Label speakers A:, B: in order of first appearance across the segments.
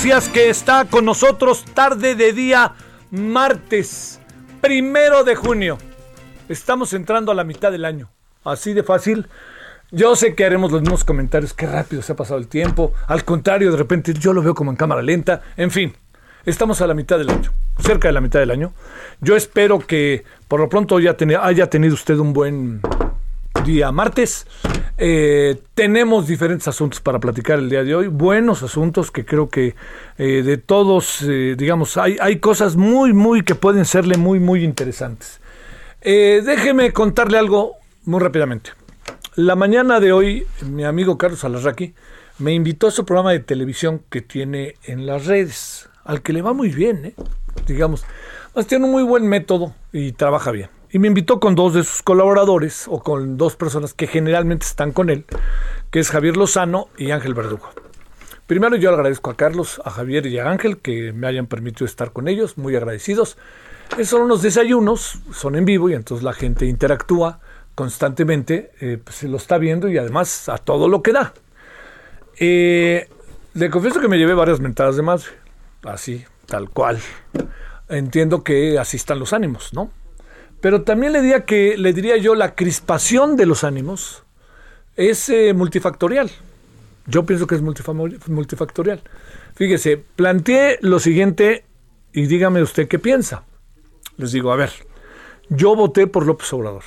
A: Gracias que está con nosotros tarde de día martes, primero de junio. Estamos entrando a la mitad del año, así de fácil. Yo sé que haremos los mismos comentarios, qué rápido se ha pasado el tiempo. Al contrario, de repente yo lo veo como en cámara lenta. En fin, estamos a la mitad del año, cerca de la mitad del año. Yo espero que por lo pronto ya haya tenido usted un buen día martes. Eh, tenemos diferentes asuntos para platicar el día de hoy, buenos asuntos que creo que eh, de todos, eh, digamos, hay, hay cosas muy, muy que pueden serle muy, muy interesantes. Déjeme contarle algo muy rápidamente. La mañana de hoy, mi amigo Carlos Alarraqui me invitó a su programa de televisión que tiene en las redes, al que le va muy bien, digamos. Tiene un muy buen método y trabaja bien. Y me invitó con dos de sus colaboradores, o con dos personas que generalmente están con él, que es Javier Lozano y Ángel Verdugo. Primero yo agradezco a Carlos, a Javier y a Ángel que me hayan permitido estar con ellos, muy agradecidos. Son unos desayunos, son en vivo y entonces la gente interactúa constantemente, eh, pues, se lo está viendo y además a todo lo que da. Eh, le confieso que me llevé varias mentadas de madre, así, tal cual. Entiendo que así están los ánimos, ¿no? Pero también le diría que le diría yo la crispación de los ánimos es eh, multifactorial. Yo pienso que es multifactorial. Fíjese, planteé lo siguiente y dígame usted qué piensa. Les digo, a ver, yo voté por López Obrador.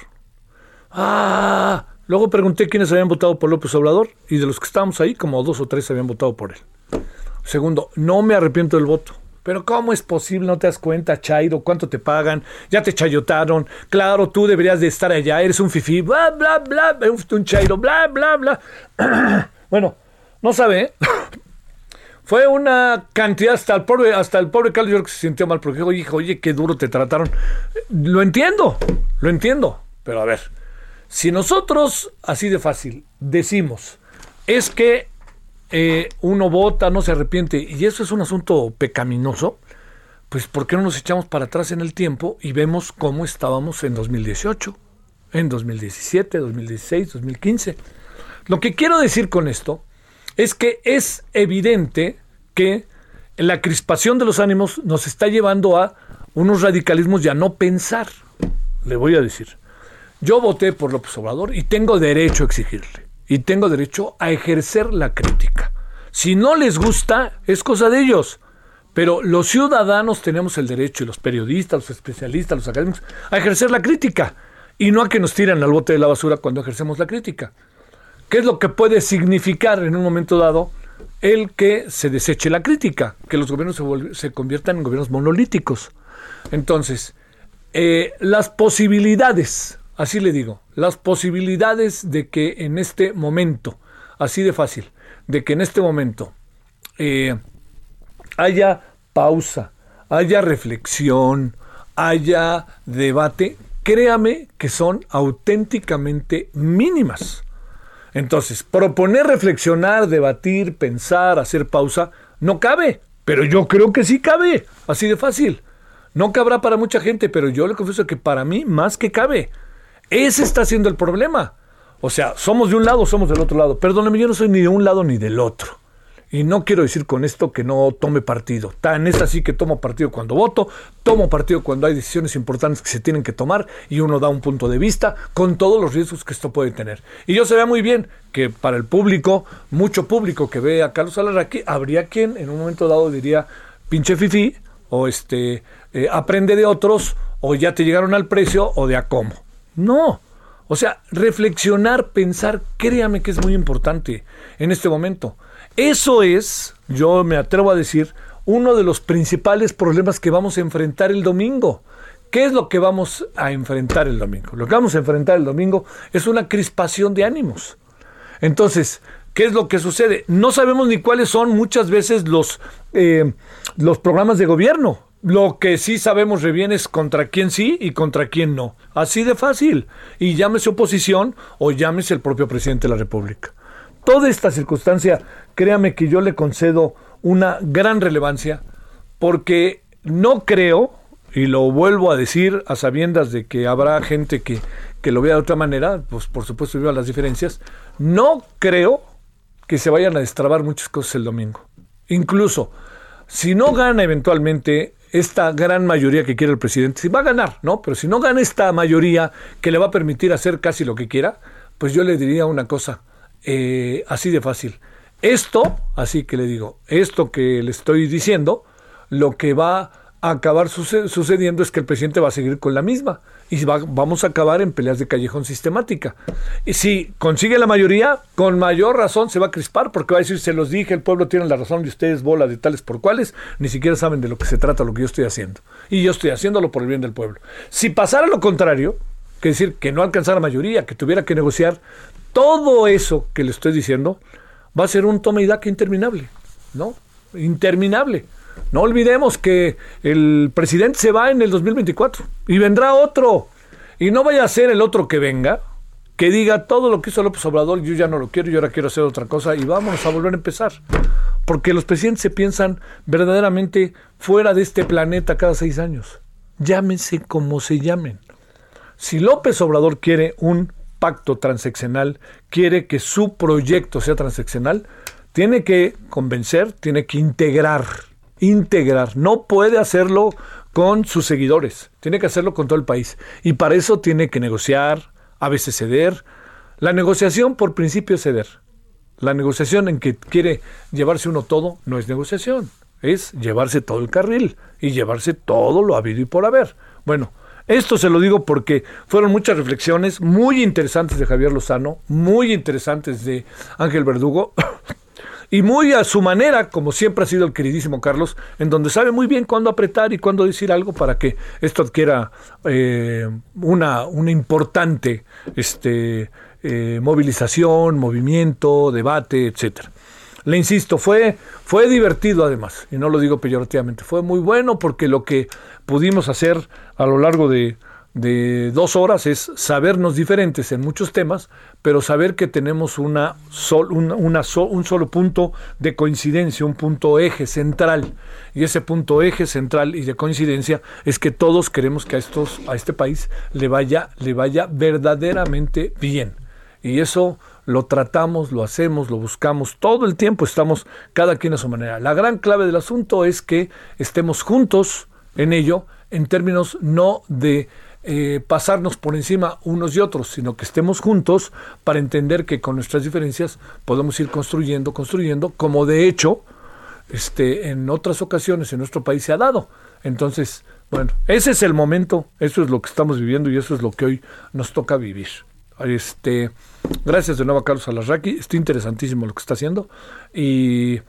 A: Ah, luego pregunté quiénes habían votado por López Obrador y de los que estábamos ahí, como dos o tres habían votado por él. Segundo, no me arrepiento del voto. Pero ¿cómo es posible? ¿No te das cuenta, Chairo? ¿Cuánto te pagan? Ya te chayotaron. Claro, tú deberías de estar allá. Eres un fifí. Bla, bla, bla. Un Chairo. Bla, bla, bla. bueno, no sabe, ¿eh? Fue una cantidad hasta el pobre, hasta el pobre Carlos York se sintió mal porque dijo, oye, qué duro te trataron. Lo entiendo, lo entiendo. Pero a ver, si nosotros, así de fácil, decimos, es que eh, uno vota, no se arrepiente, y eso es un asunto pecaminoso, pues ¿por qué no nos echamos para atrás en el tiempo y vemos cómo estábamos en 2018, en 2017, 2016, 2015? Lo que quiero decir con esto es que es evidente que la crispación de los ánimos nos está llevando a unos radicalismos y a no pensar. Le voy a decir, yo voté por López Obrador y tengo derecho a exigirle. Y tengo derecho a ejercer la crítica. Si no les gusta, es cosa de ellos. Pero los ciudadanos tenemos el derecho, y los periodistas, los especialistas, los académicos, a ejercer la crítica. Y no a que nos tiran al bote de la basura cuando ejercemos la crítica. ¿Qué es lo que puede significar en un momento dado el que se deseche la crítica? Que los gobiernos se, conviertan en gobiernos monolíticos. Entonces, eh, las posibilidades, así le digo, las posibilidades de que en este momento, así de fácil, de que en este momento eh, haya pausa, haya reflexión, haya debate, créame que son auténticamente mínimas. Entonces, proponer, reflexionar, debatir, pensar, hacer pausa, no cabe. Pero yo creo que sí cabe. Así de fácil. No cabrá para mucha gente, pero yo le confieso que para mí más que cabe. Ese está siendo el problema. O sea, somos de un lado, somos del otro lado. Perdóneme, yo no soy ni de un lado ni del otro. Y no quiero decir con esto que no tome partido. Tan es así que tomo partido cuando voto, tomo partido cuando hay decisiones importantes que se tienen que tomar y uno da un punto de vista con todos los riesgos que esto puede tener. Y yo se vea muy bien que para el público, mucho público que ve a Carlos Alarraqui, habría quien en un momento dado diría, pinche fifi, o este, eh, aprende de otros, o ya te llegaron al precio, o de a cómo. No. O sea, reflexionar, pensar, créame que es muy importante en este momento. Eso es, yo me atrevo a decir, uno de los principales problemas que vamos a enfrentar el domingo. ¿Qué es lo que vamos a enfrentar el domingo? Lo que vamos a enfrentar el domingo es una crispación de ánimos. Entonces, ¿qué es lo que sucede? No sabemos ni cuáles son muchas veces los, eh, los programas de gobierno. Lo que sí sabemos re bien es contra quién sí y contra quién no. Así de fácil. Y llámese oposición o llámese el propio presidente de la República toda esta circunstancia, créame que yo le concedo una gran relevancia porque no creo, y lo vuelvo a decir a sabiendas de que habrá gente que, que lo vea de otra manera, pues por supuesto viva las diferencias, no creo que se vayan a destrabar muchas cosas el domingo. Incluso, si no gana eventualmente esta gran mayoría que quiere el presidente, si va a ganar, ¿no? Pero si no gana esta mayoría que le va a permitir hacer casi lo que quiera, pues yo le diría una cosa, eh, así de fácil. Esto, así que le digo, esto que le estoy diciendo, lo que va a acabar sucediendo es que el presidente va a seguir con la misma y vamos a acabar en peleas de callejón sistemática. Y si consigue la mayoría, con mayor razón se va a crispar porque va a decir, se los dije, el pueblo tiene la razón y ustedes bola de tales por cuales, ni siquiera saben de lo que se trata lo que yo estoy haciendo. Y yo estoy haciéndolo por el bien del pueblo. Si pasara lo contrario, que decir que no alcanzara mayoría, que tuviera que negociar, todo eso que le estoy diciendo va a ser un toma y daca interminable, ¿no? Interminable. No olvidemos que el presidente se va en el 2024 y vendrá otro. Y no vaya a ser el otro que venga, que diga todo lo que hizo López Obrador, yo ya no lo quiero, yo ahora quiero hacer otra cosa y vamos a volver a empezar. Porque los presidentes se piensan verdaderamente fuera de este planeta cada seis años. Llámense como se llamen. Si López Obrador quiere un pacto transeccional, quiere que su proyecto sea transeccional, tiene que convencer, tiene que integrar, integrar. No puede hacerlo con sus seguidores, tiene que hacerlo con todo el país. Y para eso tiene que negociar, a veces ceder. La negociación por principio es ceder. La negociación en que quiere llevarse uno todo no es negociación, es llevarse todo el carril y llevarse todo lo habido y por haber. Bueno, esto se lo digo porque fueron muchas reflexiones muy interesantes de Javier Lozano, muy interesantes de Ángel Verdugo. Y muy a su manera, como siempre ha sido el queridísimo Carlos, en donde sabe muy bien cuándo apretar y cuándo decir algo para que esto adquiera eh, una, una importante este, eh, movilización, movimiento, debate, etcétera. Le insisto, fue, fue divertido además, y no lo digo peyorativamente, fue muy bueno porque lo que pudimos hacer a lo largo de, dos horas es sabernos diferentes en muchos temas, pero saber que tenemos una, una, un solo punto de coincidencia, un punto eje central. Y ese punto eje central y de coincidencia es que todos queremos que a, estos, a este país le vaya, le vaya verdaderamente bien. Y eso lo tratamos, lo hacemos, lo buscamos, todo el tiempo estamos cada quien a su manera. La gran clave del asunto es que estemos juntos en ello, en términos no de eh, pasarnos por encima unos y otros, sino que estemos juntos para entender que con nuestras diferencias podemos ir construyendo, construyendo, como de hecho este, en otras ocasiones en nuestro país se ha dado. Entonces, bueno, ese es el momento, eso es lo que estamos viviendo y eso es lo que hoy nos toca vivir. Este, gracias de nuevo a Carlos Alarraqui, está interesantísimo lo que está haciendo y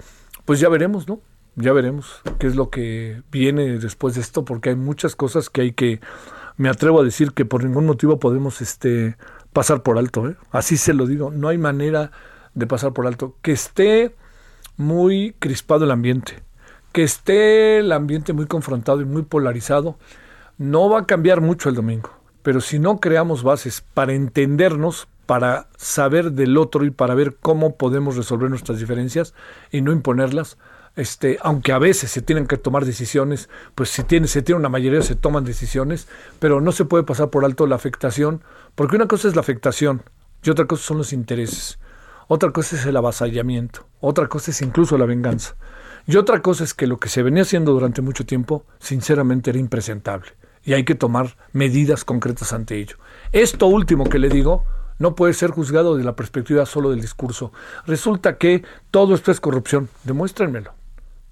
A: pues ya veremos, ¿no? Ya veremos qué es lo que viene después de esto, porque hay muchas cosas que hay que, me atrevo a decir que por ningún motivo podemos este, pasar por alto, ¿eh? así se lo digo, no hay manera de pasar por alto. Que esté muy crispado el ambiente, que esté el ambiente muy confrontado y muy polarizado, no va a cambiar mucho el domingo pero si no creamos bases para entendernos, para saber del otro y para ver cómo podemos resolver nuestras diferencias y no imponerlas. Este, aunque a veces se tienen que tomar decisiones, pues si tiene, se tiene una mayoría se toman decisiones, pero no se puede pasar por alto la afectación, porque una cosa es la afectación y otra cosa son los intereses, otra cosa es el avasallamiento, otra cosa es incluso la venganza, y otra cosa es que lo que se venía haciendo durante mucho tiempo, sinceramente era impresentable, y hay que tomar medidas concretas ante ello. Esto último que le digo, no puede ser juzgado de la perspectiva solo del discurso. Resulta que todo esto es corrupción. Demuéstrenmelo.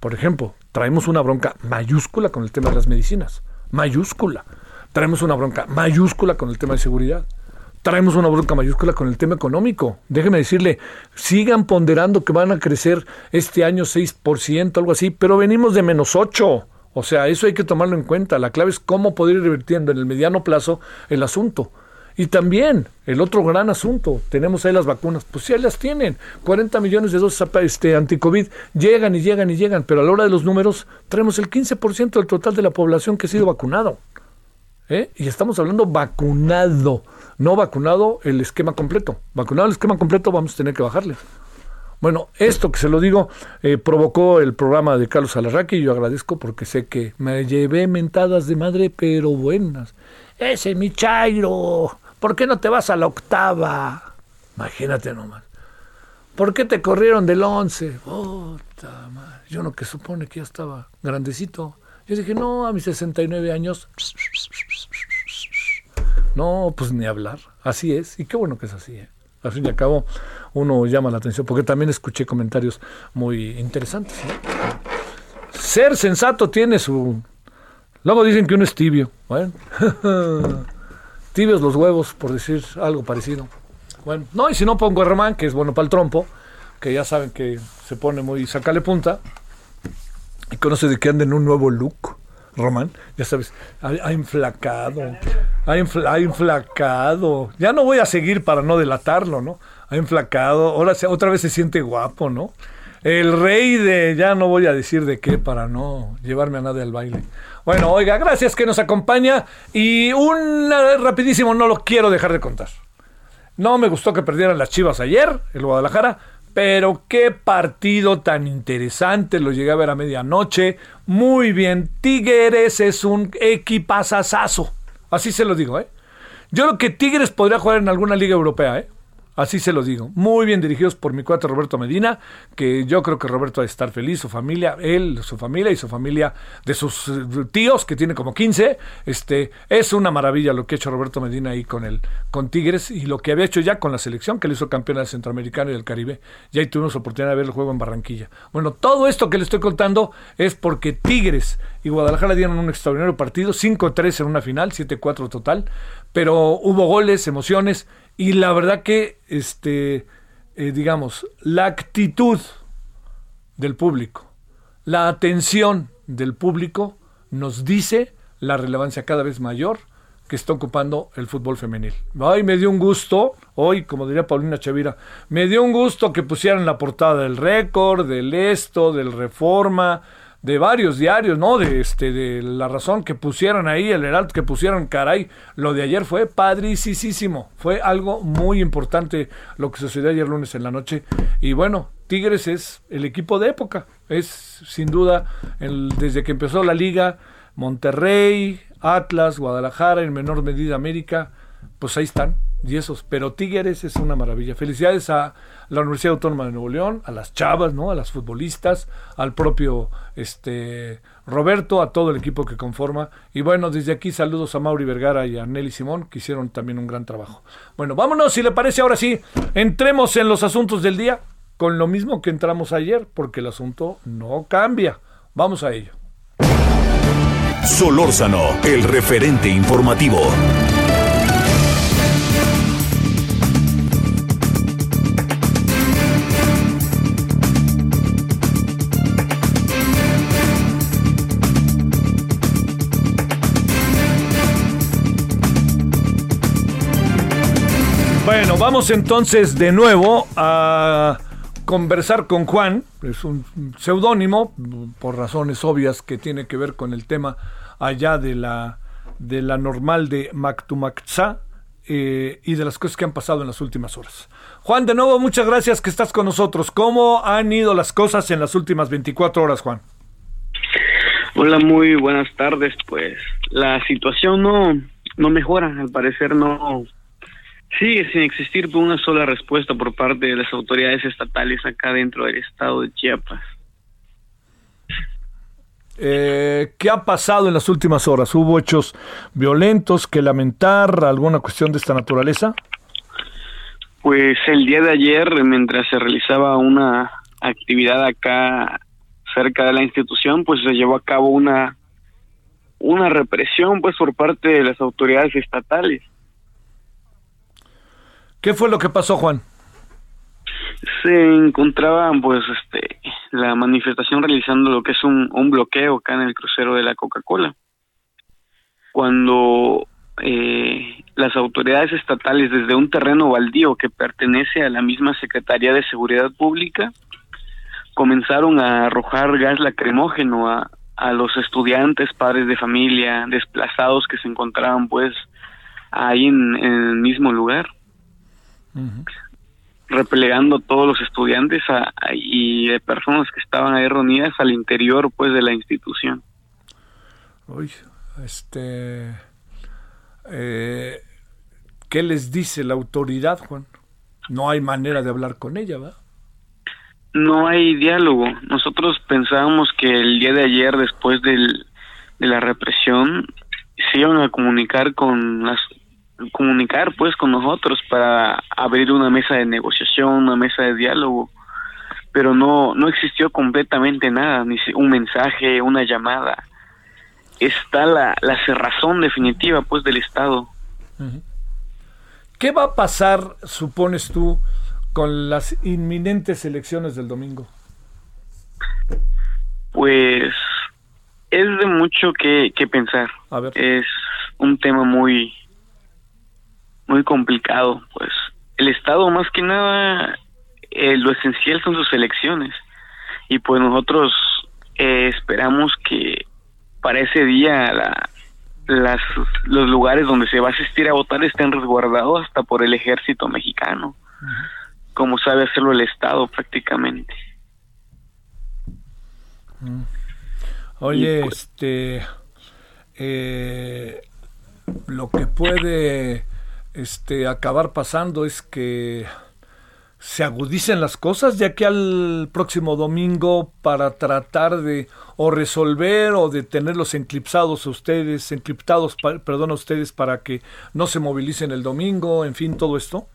A: Por ejemplo, traemos una bronca mayúscula con el tema de las medicinas. Mayúscula. Traemos una bronca mayúscula con el tema de seguridad. Traemos una bronca mayúscula con el tema económico. Déjeme decirle, sigan ponderando que van a crecer este año 6%, algo así, pero venimos de menos 8%. O sea, eso hay que tomarlo en cuenta. La clave es cómo poder ir revirtiendo en el mediano plazo el asunto. Y también el otro gran asunto, tenemos ahí las vacunas, pues sí, las tienen, 40 millones de dosis este, anti-COVID, llegan y llegan y llegan, pero a la hora de los números traemos el 15% del total de la población que ha sido vacunado. ¿eh? Y estamos hablando vacunado, no vacunado el esquema completo. Vacunado el esquema completo vamos a tener que bajarle. Bueno, esto que se lo digo eh, provocó el programa de Carlos Alarraqui y yo agradezco porque sé que me llevé mentadas de madre, pero buenas. Ese mi Chairo, ¿por qué no te vas a la octava? Imagínate nomás. ¿Por qué te corrieron del once? Madre. Yo no que supone que ya estaba grandecito. Yo dije, no, a mis 69 años. No, pues ni hablar. Así es. Y qué bueno que es así. ¿eh? Al fin y al cabo, uno llama la atención, porque también escuché comentarios muy interesantes. Ser sensato tiene su Luego dicen que uno es tibio. Bueno, tibios los huevos, por decir algo parecido. Bueno, no, y si no pongo a Román, que es bueno para el trompo, que ya saben que se pone muy sacale punta, y conoce de que anda en un nuevo look. Román, ya sabes, ha, inflacado, ha, ha, inflacado. Ya no voy a seguir para no delatarlo, ¿no? Ha inflacado, ahora se, otra vez se siente guapo, ¿no? El rey de, ya no voy a decir de qué para no llevarme a nadie al baile. Bueno, oiga, gracias que nos acompaña. Y un rapidísimo, no lo quiero dejar de contar. No me gustó que perdieran las Chivas ayer, el Guadalajara, pero qué partido tan interesante, lo llegué a ver a medianoche. Muy bien, Tigres es un equipazazazo. Así se lo digo, ¿eh? Yo creo que Tigres podría jugar en alguna liga europea, ¿eh? Así se lo digo. Muy bien dirigidos por mi cuate Roberto Medina, que yo creo que Roberto va a estar feliz, su familia, él, su familia y su familia de sus eh, tíos, que tiene como 15. Este, es una maravilla lo que ha hecho Roberto Medina ahí con el, con Tigres y lo que había hecho ya con la selección, que le hizo campeón del Centroamericano y del Caribe. Ya ahí tuvimos oportunidad de ver el juego en Barranquilla. Bueno, todo esto que le estoy contando es porque Tigres y Guadalajara dieron un extraordinario partido, 5-3 en una final, 7-4 total, pero hubo goles, emociones y la verdad que, este, eh, digamos, la actitud del público, la atención del público nos dice la relevancia cada vez mayor que está ocupando el fútbol femenil. Ay, me dio un gusto, hoy, como diría Paulina Chavira, me dio un gusto que pusieran la portada del récord, del esto, del reforma, de varios diarios, ¿no? De este, de la razón que pusieron ahí, el Heraldo que pusieron, caray, lo de ayer fue padricísimo, fue algo muy importante lo que sucedió ayer lunes en la noche. Y bueno, Tigres es el equipo de época, es sin duda, el, desde que empezó la liga, Monterrey, Atlas, Guadalajara, en menor medida América, pues ahí están, y esos, pero Tigres es una maravilla. Felicidades a la Universidad Autónoma de Nuevo León, a las chavas, ¿no? A las futbolistas, al propio este Roberto, a todo el equipo que conforma. Y bueno, desde aquí saludos a Mauri Vergara y a Nelly Simón, que hicieron también un gran trabajo. Bueno, vámonos, si le parece, ahora sí, entremos en los asuntos del día, con lo mismo que entramos ayer, porque el asunto no cambia. Vamos a ello.
B: Solórzano, el referente informativo.
A: Vamos entonces de nuevo a conversar con Juan, es un seudónimo, por razones obvias que tiene que ver con el tema allá de la, de la normal de Mactumaxá, eh, y de las cosas que han pasado en las últimas horas. Juan, de nuevo, muchas gracias que estás con nosotros. ¿Cómo han ido las cosas en las últimas 24 horas, Juan?
C: Hola, muy buenas tardes. Pues la situación no, no mejora, al parecer no sigue sin existir una sola respuesta por parte de las autoridades estatales acá dentro del estado de Chiapas.
A: Eh, ¿Qué ha pasado en las últimas horas? ¿Hubo hechos violentos que lamentar? ¿Alguna cuestión de esta naturaleza?
C: Pues el día de ayer, mientras se realizaba una actividad acá cerca de la institución, pues se llevó a cabo una una represión pues por parte de las autoridades estatales.
A: ¿Qué fue lo que pasó, Juan?
C: Se encontraba pues este la manifestación realizando lo que es un, bloqueo acá en el crucero de la Coca-Cola. Cuando eh, las autoridades estatales desde un terreno baldío que pertenece a la misma Secretaría de Seguridad Pública comenzaron a arrojar gas lacrimógeno a, a los estudiantes, padres de familia, desplazados que se encontraban pues ahí en el mismo lugar replegando a todos los estudiantes a, y de personas que estaban ahí reunidas al interior pues de la institución.
A: Uy, este eh, ¿qué les dice la autoridad, Juan? No hay manera de hablar con ella, ¿va?
C: No hay diálogo. Nosotros pensábamos que el día de ayer, después del, de la represión, se iban a comunicar con las comunicar pues con nosotros para abrir una mesa de negociación, una mesa de diálogo, pero no no existió completamente nada, ni un mensaje, una llamada. Está la, la cerrazón definitiva pues del Estado.
A: ¿Qué va a pasar, supones tú, con las inminentes elecciones del domingo?
C: Pues es de mucho que, que pensar. Es un tema muy muy complicado, pues. El Estado más que nada eh, lo esencial son sus elecciones. Y pues nosotros eh, esperamos que para ese día la, las, los lugares donde se va a asistir a votar estén resguardados hasta por el ejército mexicano, como sabe hacerlo el Estado prácticamente.
A: Oye, pues este, eh, lo que puede este, acabar pasando es que se agudicen las cosas ya que al próximo domingo para tratar de o resolver o de tenerlos enclipsados ustedes, encriptados, perdón, a ustedes para que no se movilicen el domingo, en fin, todo esto?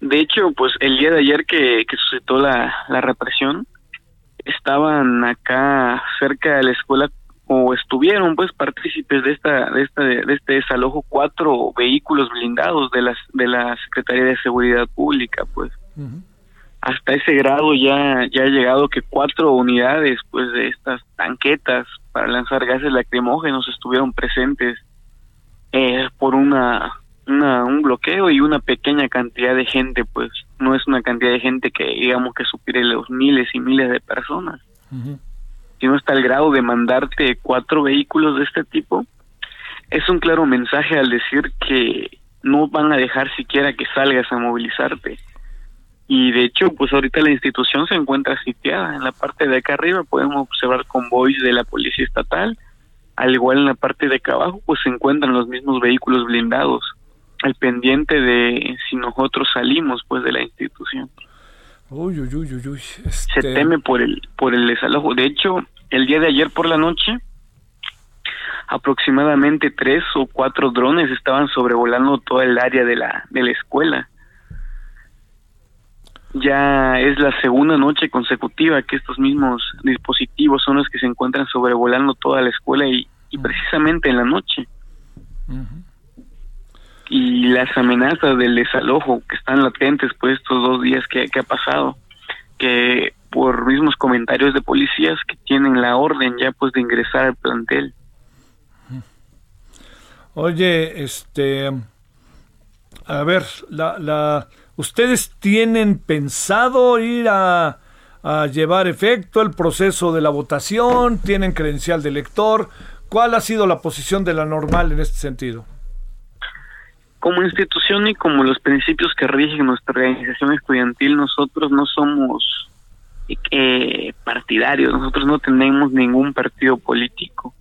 C: De hecho, pues el día de ayer que, que suscitó la, la represión, estaban acá cerca de la escuela o estuvieron pues partícipes de esta de esta de este desalojo cuatro vehículos blindados de las de la Secretaría de Seguridad Pública pues. Hasta ese grado ya ya ha llegado que cuatro unidades pues de estas tanquetas para lanzar gases lacrimógenos estuvieron presentes eh, por una una un bloqueo y una pequeña cantidad de gente pues. No es una cantidad de gente que digamos que supere los miles y miles de personas no está el grado de mandarte cuatro vehículos de este tipo, es un claro mensaje al decir que no van a dejar siquiera que salgas a movilizarte. Y de hecho, pues ahorita la institución se encuentra sitiada. En la parte de acá arriba podemos observar convoys de la policía estatal. Al igual en la parte de acá abajo, pues se encuentran los mismos vehículos blindados. Al pendiente de si nosotros salimos, pues, de la institución.
A: Uy, uy, uy, uy,
C: Se este teme por el, por el desalojo. De hecho, el día de ayer por la noche, aproximadamente tres o cuatro drones estaban sobrevolando toda el área de la, de la escuela. Ya es la segunda noche consecutiva que estos mismos dispositivos son los que se encuentran sobrevolando toda la escuela y, y precisamente en la noche y las amenazas del desalojo que están latentes pues estos dos días que, ha pasado que por mismos comentarios de policías que tienen la orden ya pues de ingresar al plantel.
A: Oye este a ver la, la ustedes tienen pensado ir a a llevar efecto el proceso de la votación tienen credencial de elector cuál ha sido la posición de la normal en este sentido
C: como institución y como los principios que rigen nuestra organización estudiantil, nosotros no somos eh, partidarios, nosotros no tenemos ningún partido político.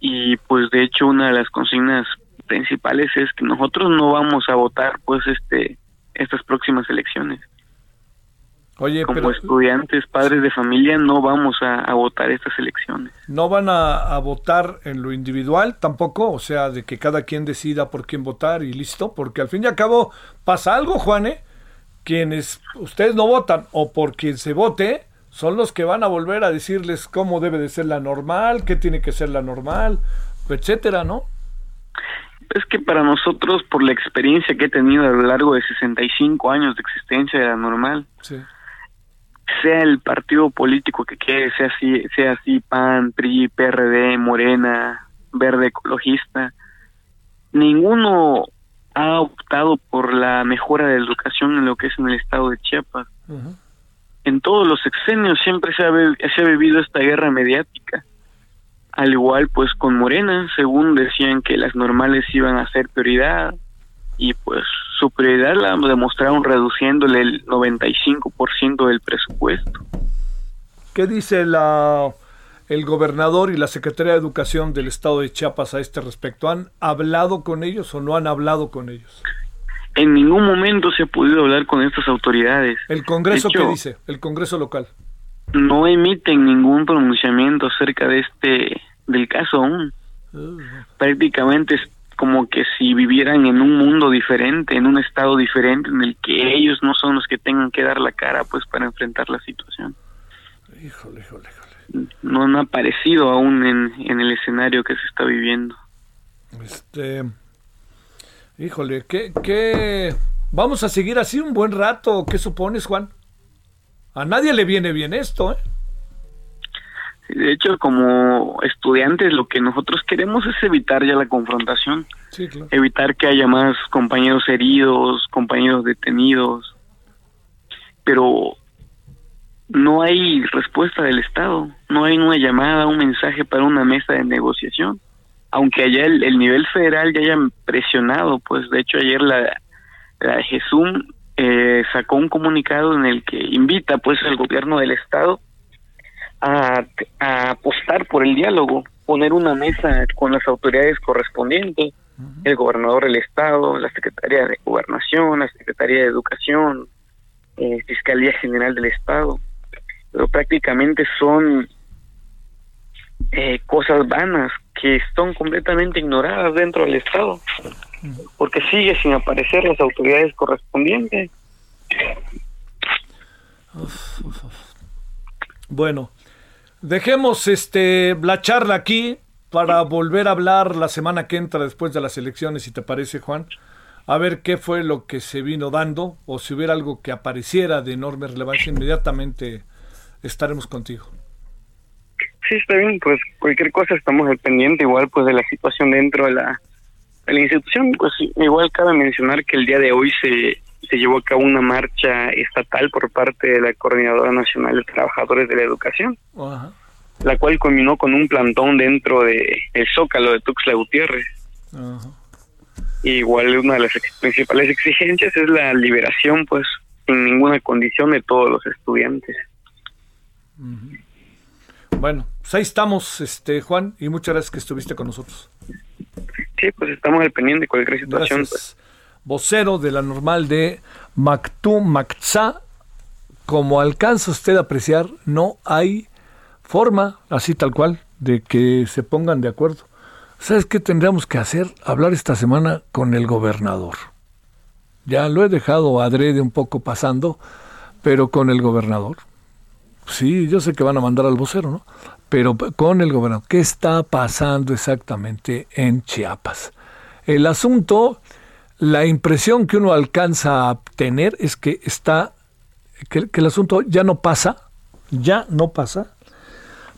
C: Y pues de hecho una de las consignas principales es que nosotros no vamos a votar pues este estas próximas elecciones.
A: Oye,
C: como
A: pero
C: estudiantes, padres de familia, no vamos a, votar estas elecciones.
A: ¿No van a, votar en lo individual tampoco? O sea, de que cada quien decida por quién votar y listo, porque al fin y al cabo pasa algo, Juan, ¿eh? Quienes ustedes no votan o por quien se vote, son los que van a volver a decirles cómo debe de ser la normal, qué tiene que ser la normal, etcétera, ¿no?
C: Es que para nosotros, por la experiencia que he tenido a lo largo de 65 años de existencia de la normal, sea el partido político que quede, sea así, sea así PAN, PRI, PRD, Morena, Verde Ecologista, ninguno ha optado por la mejora de la educación en lo que es en el estado de Chiapas. En todos los sexenios siempre se ha, se ha vivido esta guerra mediática al igual pues con Morena, según decían que las normales iban a ser prioridad y pues su prioridad la demostraron reduciéndole el 95% del presupuesto.
A: ¿Qué dice la el gobernador y la Secretaría de Educación del estado de Chiapas a este respecto? ¿Han hablado con ellos o no han hablado con ellos?
C: En ningún momento se ha podido hablar con estas autoridades.
A: ¿El Congreso qué dice? El Congreso local
C: no emiten ningún pronunciamiento acerca de este del caso aún. Prácticamente es como que si vivieran en un mundo diferente, en un estado diferente en el que ellos no son los que tengan que dar la cara pues para enfrentar la situación.
A: Híjole, híjole, híjole.
C: No han aparecido aún en, en el escenario que se está viviendo.
A: Este, híjole, ¿qué, qué, vamos a seguir así un buen rato? ¿Qué supones, Juan? A nadie le viene bien esto, ¿eh?
C: De hecho, como estudiantes, lo que nosotros queremos es evitar ya la confrontación. Evitar que haya más compañeros heridos, compañeros detenidos. Pero no hay respuesta del Estado. No hay una llamada, un mensaje para una mesa de negociación. Aunque allá el, nivel federal ya hayan presionado, pues de hecho ayer la, la GESUM eh, sacó un comunicado en el que invita pues al gobierno del estado a, apostar por el diálogo, poner una mesa con las autoridades correspondientes, el gobernador del estado, la secretaría de gobernación, la secretaría de educación, eh, fiscalía general del estado, pero prácticamente son eh, cosas vanas que son completamente ignoradas dentro del estado porque sigue sin aparecer las autoridades correspondientes.
A: Bueno, dejemos este la charla aquí para volver a hablar la semana que entra después de las elecciones, si te parece, Juan. A ver qué fue lo que se vino dando o si hubiera algo que apareciera de enorme relevancia, inmediatamente estaremos contigo.
C: Sí, está bien, pues cualquier cosa estamos al pendiente, igual pues de la situación dentro de la la institución, pues igual cabe mencionar que el día de hoy se, se llevó a cabo una marcha estatal por parte de la Coordinadora Nacional de Trabajadores de la Educación, la cual culminó con un plantón dentro de el Zócalo de Tuxtla Gutiérrez. igual una de las principales exigencias es la liberación, pues, sin ninguna condición de todos los estudiantes.
A: Bueno, pues ahí estamos, este Juan, y muchas gracias que estuviste con nosotros.
C: Sí, pues estamos al pendiente de cualquier situación. Pues.
A: Vocero de la normal de Maktum Maktsa, como alcanza usted a apreciar, no hay forma, así tal cual, de que se pongan de acuerdo. ¿Sabes qué tendríamos que hacer? Hablar esta semana con el gobernador. Ya lo he dejado adrede un poco pasando, pero con el gobernador. Sí, yo sé que van a mandar al vocero, ¿no? pero con el gobernador. ¿Qué está pasando exactamente en Chiapas? El asunto, la impresión que uno alcanza a tener es que está, que, el asunto ya no pasa, ya no pasa,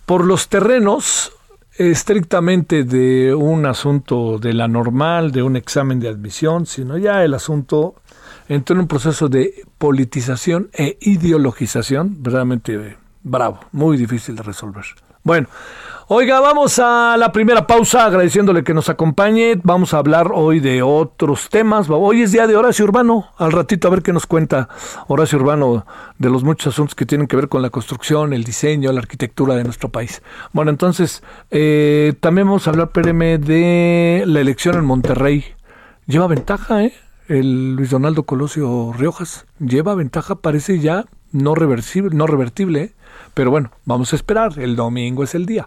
A: por los terrenos estrictamente de un asunto de la normal, de un examen de admisión, sino ya el asunto entró en un proceso de politización e ideologización verdaderamente bravo, muy difícil de resolver. Bueno, Oiga, vamos a la primera pausa agradeciéndole que nos acompañe. Vamos a hablar hoy de otros temas. Hoy es día de Horacio Urbano. Al ratito a ver qué nos cuenta Horacio Urbano de los muchos asuntos que tienen que ver con la construcción, el diseño, la arquitectura de nuestro país. Bueno, entonces, eh, también vamos a hablar, péreme, de la elección en Monterrey. Lleva ventaja, ¿eh? El Luis Donaldo Colosio Riojas. Lleva ventaja, parece ya no reversible, no revertible, ¿eh? Pero bueno, vamos a esperar. El domingo es el día.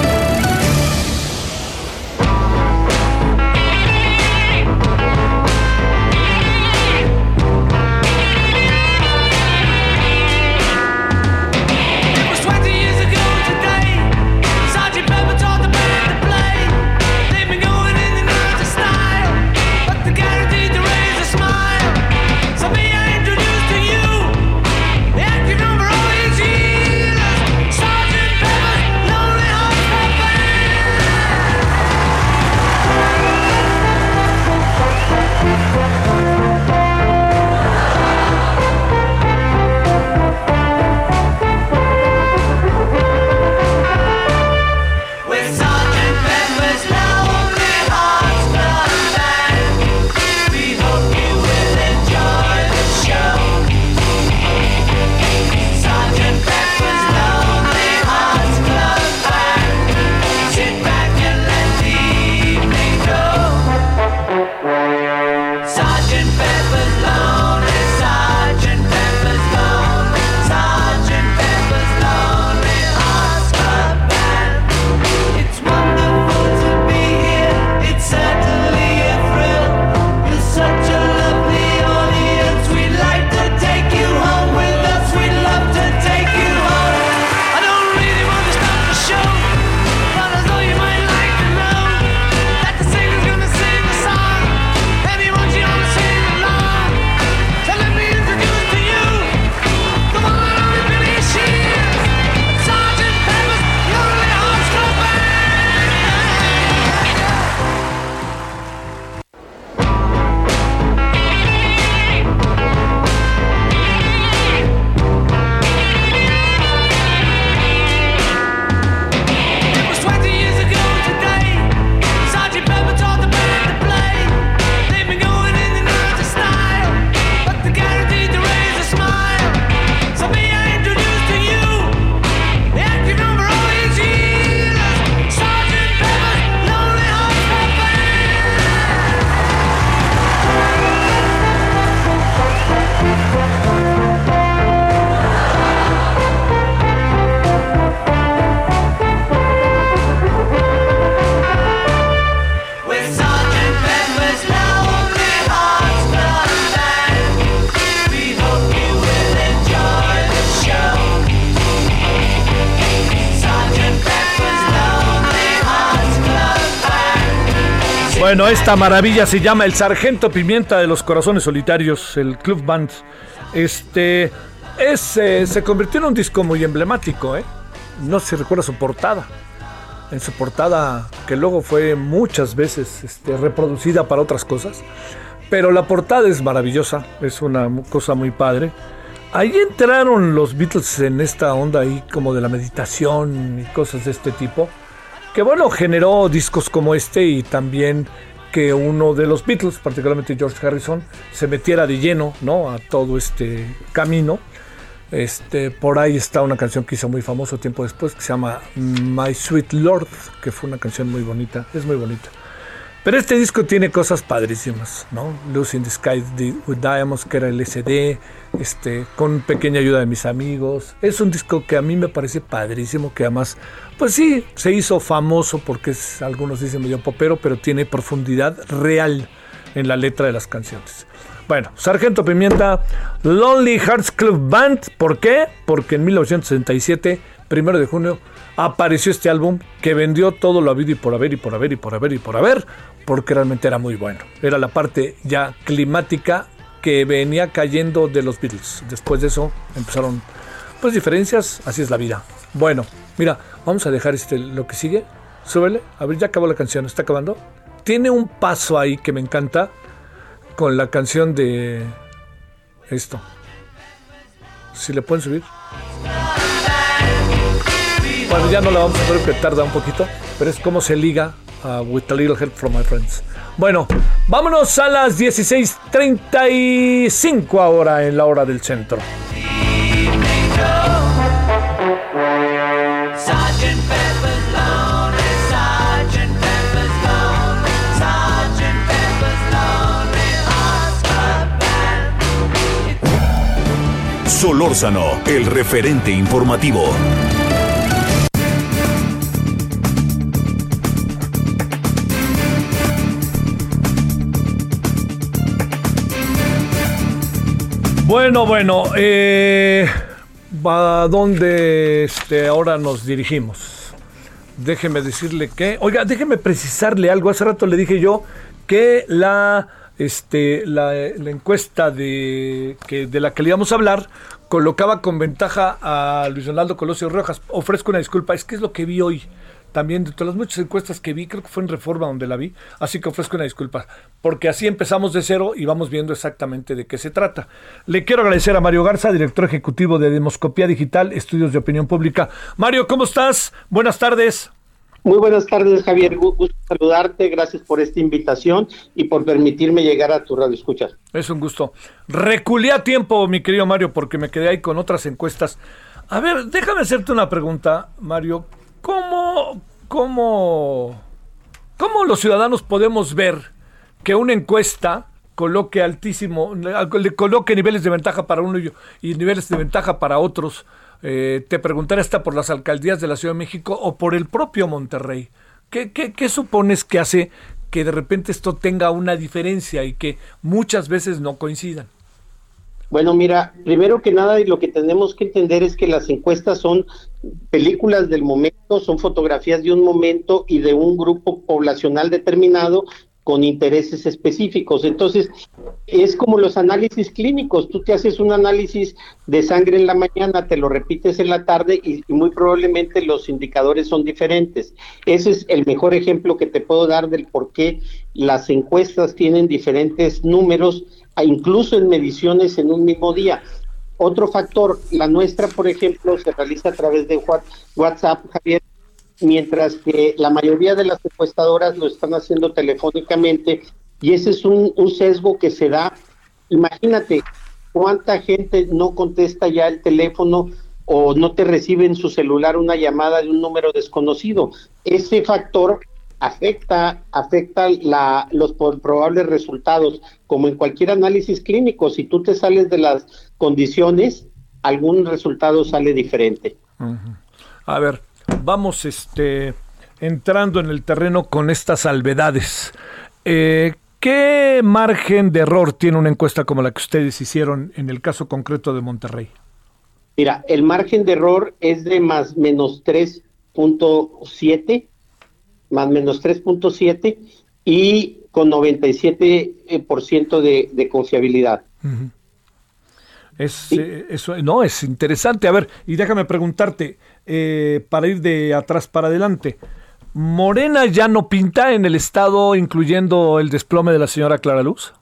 A: Bueno, esta maravilla se llama El Sargento Pimienta de los Corazones Solitarios, el Club Band. Este es, eh, se convirtió en un disco muy emblemático, ¿eh? No se recuerda su portada. En su portada, que luego fue muchas veces este, reproducida para otras cosas. Pero la portada es maravillosa, es una cosa muy padre. Ahí entraron los Beatles en esta onda ahí como de la meditación y cosas de este tipo que bueno, generó discos como este y también que uno de los Beatles, particularmente George Harrison, se metiera de lleno, ¿no? A todo este camino. Este, por ahí está una canción que hizo muy famoso tiempo después que se llama My Sweet Lord, que fue una canción muy bonita, es muy bonita. Pero este disco tiene cosas padrísimas, ¿no? Lucy in the Sky with Diamonds, que era el SD, este, con pequeña ayuda de mis amigos. Es un disco que a mí me parece padrísimo, que además, pues sí, se hizo famoso porque algunos dicen medio popero, pero tiene profundidad real en la letra de las canciones. Bueno, Sargento Pimienta, Lonely Hearts Club Band, ¿por qué? Porque en 1967, primero de junio, apareció este álbum que vendió todo lo habido y por haber y por haber y por haber y por haber porque realmente era muy bueno. Era la parte ya climática que venía cayendo de los Beatles. Después de eso empezaron pues diferencias, así es la vida. Bueno, mira, vamos a dejar este lo que sigue. Súbele. A ver, ya acabó la canción, ¿está acabando? Tiene un paso ahí que me encanta con la canción de esto. Si le pueden subir. Bueno, ya no la vamos a ver porque tarda un poquito, pero es como se liga a With a Little Help from My Friends. Bueno, vámonos a las 16:35 ahora en la hora del centro.
B: Solórzano, el referente informativo.
A: Bueno, bueno, eh, ¿a dónde este, ahora nos dirigimos? Déjeme decirle que, oiga, déjeme precisarle algo. Hace rato le dije yo que la, este, la, la encuesta de, que, de la que le íbamos a hablar colocaba con ventaja a Luis Ronaldo Colosio Rojas. Ofrezco una disculpa, es que es lo que vi hoy también de todas las muchas encuestas que vi, creo que fue en Reforma donde la vi, así que ofrezco una disculpa, porque así empezamos de cero y vamos viendo exactamente de qué se trata. Le quiero agradecer a Mario Garza, director ejecutivo de Demoscopía Digital, Estudios de Opinión Pública. Mario, ¿cómo estás? Buenas tardes.
D: Muy buenas tardes, Javier. Gusto saludarte. Gracias por esta invitación y por permitirme llegar a tu radio escuchas.
A: Es un gusto. Reculé a tiempo, mi querido Mario, porque me quedé ahí con otras encuestas. A ver, déjame hacerte una pregunta, Mario. ¿Cómo, cómo, cómo los ciudadanos podemos ver que una encuesta coloque altísimo, coloque niveles de ventaja para uno y, y niveles de ventaja para otros? Eh, te preguntaré hasta por las alcaldías de la Ciudad de México o por el propio Monterrey. ¿Qué, qué, qué supones que hace que de repente esto tenga una diferencia y que muchas veces no coincidan?
D: Bueno, mira, primero que nada, lo que tenemos que entender es que las encuestas son películas del momento, son fotografías de un momento y de un grupo poblacional determinado con intereses específicos. Entonces, es como los análisis clínicos. Tú te haces un análisis de sangre en la mañana, te lo repites en la tarde y, muy probablemente los indicadores son diferentes. Ese es el mejor ejemplo que te puedo dar del por qué las encuestas tienen diferentes números incluso en mediciones en un mismo día. Otro factor, la nuestra, por ejemplo, se realiza a través de WhatsApp, Javier, mientras que la mayoría de las encuestadoras lo están haciendo telefónicamente y ese es un, sesgo que se da. Imagínate cuánta gente no contesta ya el teléfono o no te recibe en su celular una llamada de un número desconocido. Ese factor afecta, afecta la, los probables resultados, como en cualquier análisis clínico, si tú te sales de las condiciones, algún resultado sale diferente.
A: A ver, vamos este, entrando en el terreno con estas salvedades. Eh, ¿Qué margen de error tiene una encuesta como la que ustedes hicieron en el caso concreto de Monterrey?
D: Mira, el margen de error es de más menos 3.7 más menos 3.7 y con 97% de, de confiabilidad.
A: Es, eh, eso, no, es interesante. A ver, y déjame preguntarte, eh, para ir de atrás para adelante, ¿Morena ya no pinta en el estado, incluyendo el desplome de la señora Clara Luz?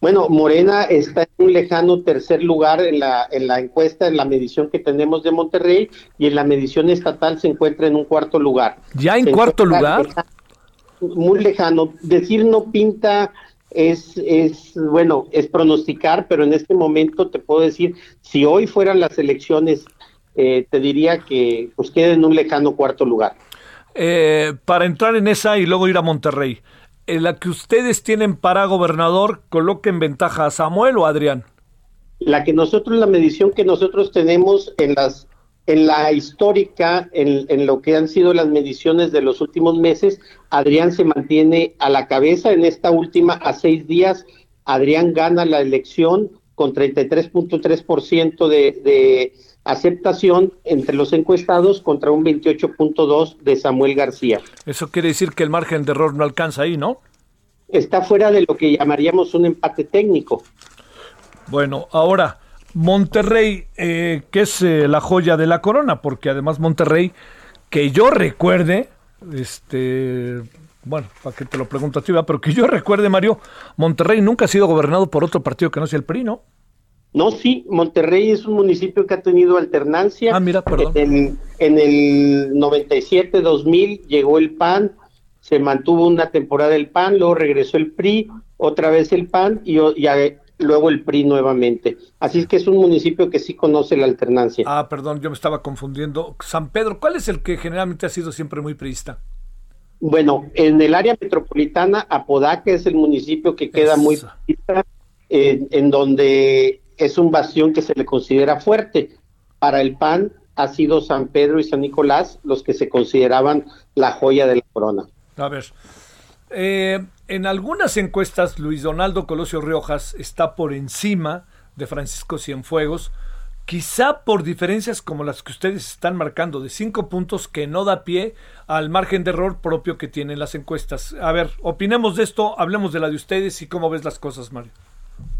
D: Bueno, Morena está en un lejano tercer lugar en la, en la encuesta, en la medición que tenemos de Monterrey, y en la medición estatal se encuentra en un cuarto lugar.
A: ¿Ya en cuarto lugar?
D: muy lejano. Decir no pinta es, es, bueno, es pronosticar, pero en este momento te puedo decir, si hoy fueran las elecciones, eh, te diría que pues quede en un lejano cuarto lugar.
A: Eh, para entrar en esa y luego ir a Monterrey en la que ustedes tienen para gobernador coloquen ventaja a Samuel o a Adrián?
D: La que nosotros, la medición que nosotros tenemos en las en la histórica, en, en, lo que han sido las mediciones de los últimos meses, Adrián se mantiene a la cabeza en esta última a seis días. Adrián gana la elección con 33.3% de, de aceptación entre los encuestados contra un 28.2 de Samuel García.
A: Eso quiere decir que el margen de error no alcanza ahí, ¿no?
D: Está fuera de lo que llamaríamos un empate técnico.
A: Bueno, ahora, Monterrey, eh, que es eh, la joya de la corona, porque además Monterrey, que yo recuerde, este, bueno, para que te lo pregunto a ti, pero que yo recuerde, Mario, Monterrey nunca ha sido gobernado por otro partido que no sea el PRI, ¿no?
D: No, sí, Monterrey es un municipio que ha tenido alternancia.
A: Ah, mira, perdón.
D: En, en el 97-2000 llegó el PAN, se mantuvo una temporada el PAN, luego regresó el PRI, otra vez el PAN y, y luego el PRI nuevamente. Así es que es un municipio que sí conoce la alternancia.
A: Ah, perdón, yo me estaba confundiendo. San Pedro, ¿cuál es el que generalmente ha sido siempre muy priista?
D: Bueno, en el área metropolitana, Apodaca es el municipio que queda muy priista, en donde es un bastión que se le considera fuerte. Para el PAN ha sido San Pedro y San Nicolás los que se consideraban la joya de la corona.
A: A ver, eh, en algunas encuestas, Luis Donaldo Colosio Riojas está por encima de Francisco Cienfuegos, quizá por diferencias como las que ustedes están marcando, de cinco puntos que no da pie al margen de error propio que tienen las encuestas. A ver, opinemos de esto, hablemos de la de ustedes y cómo ves las cosas, Mario.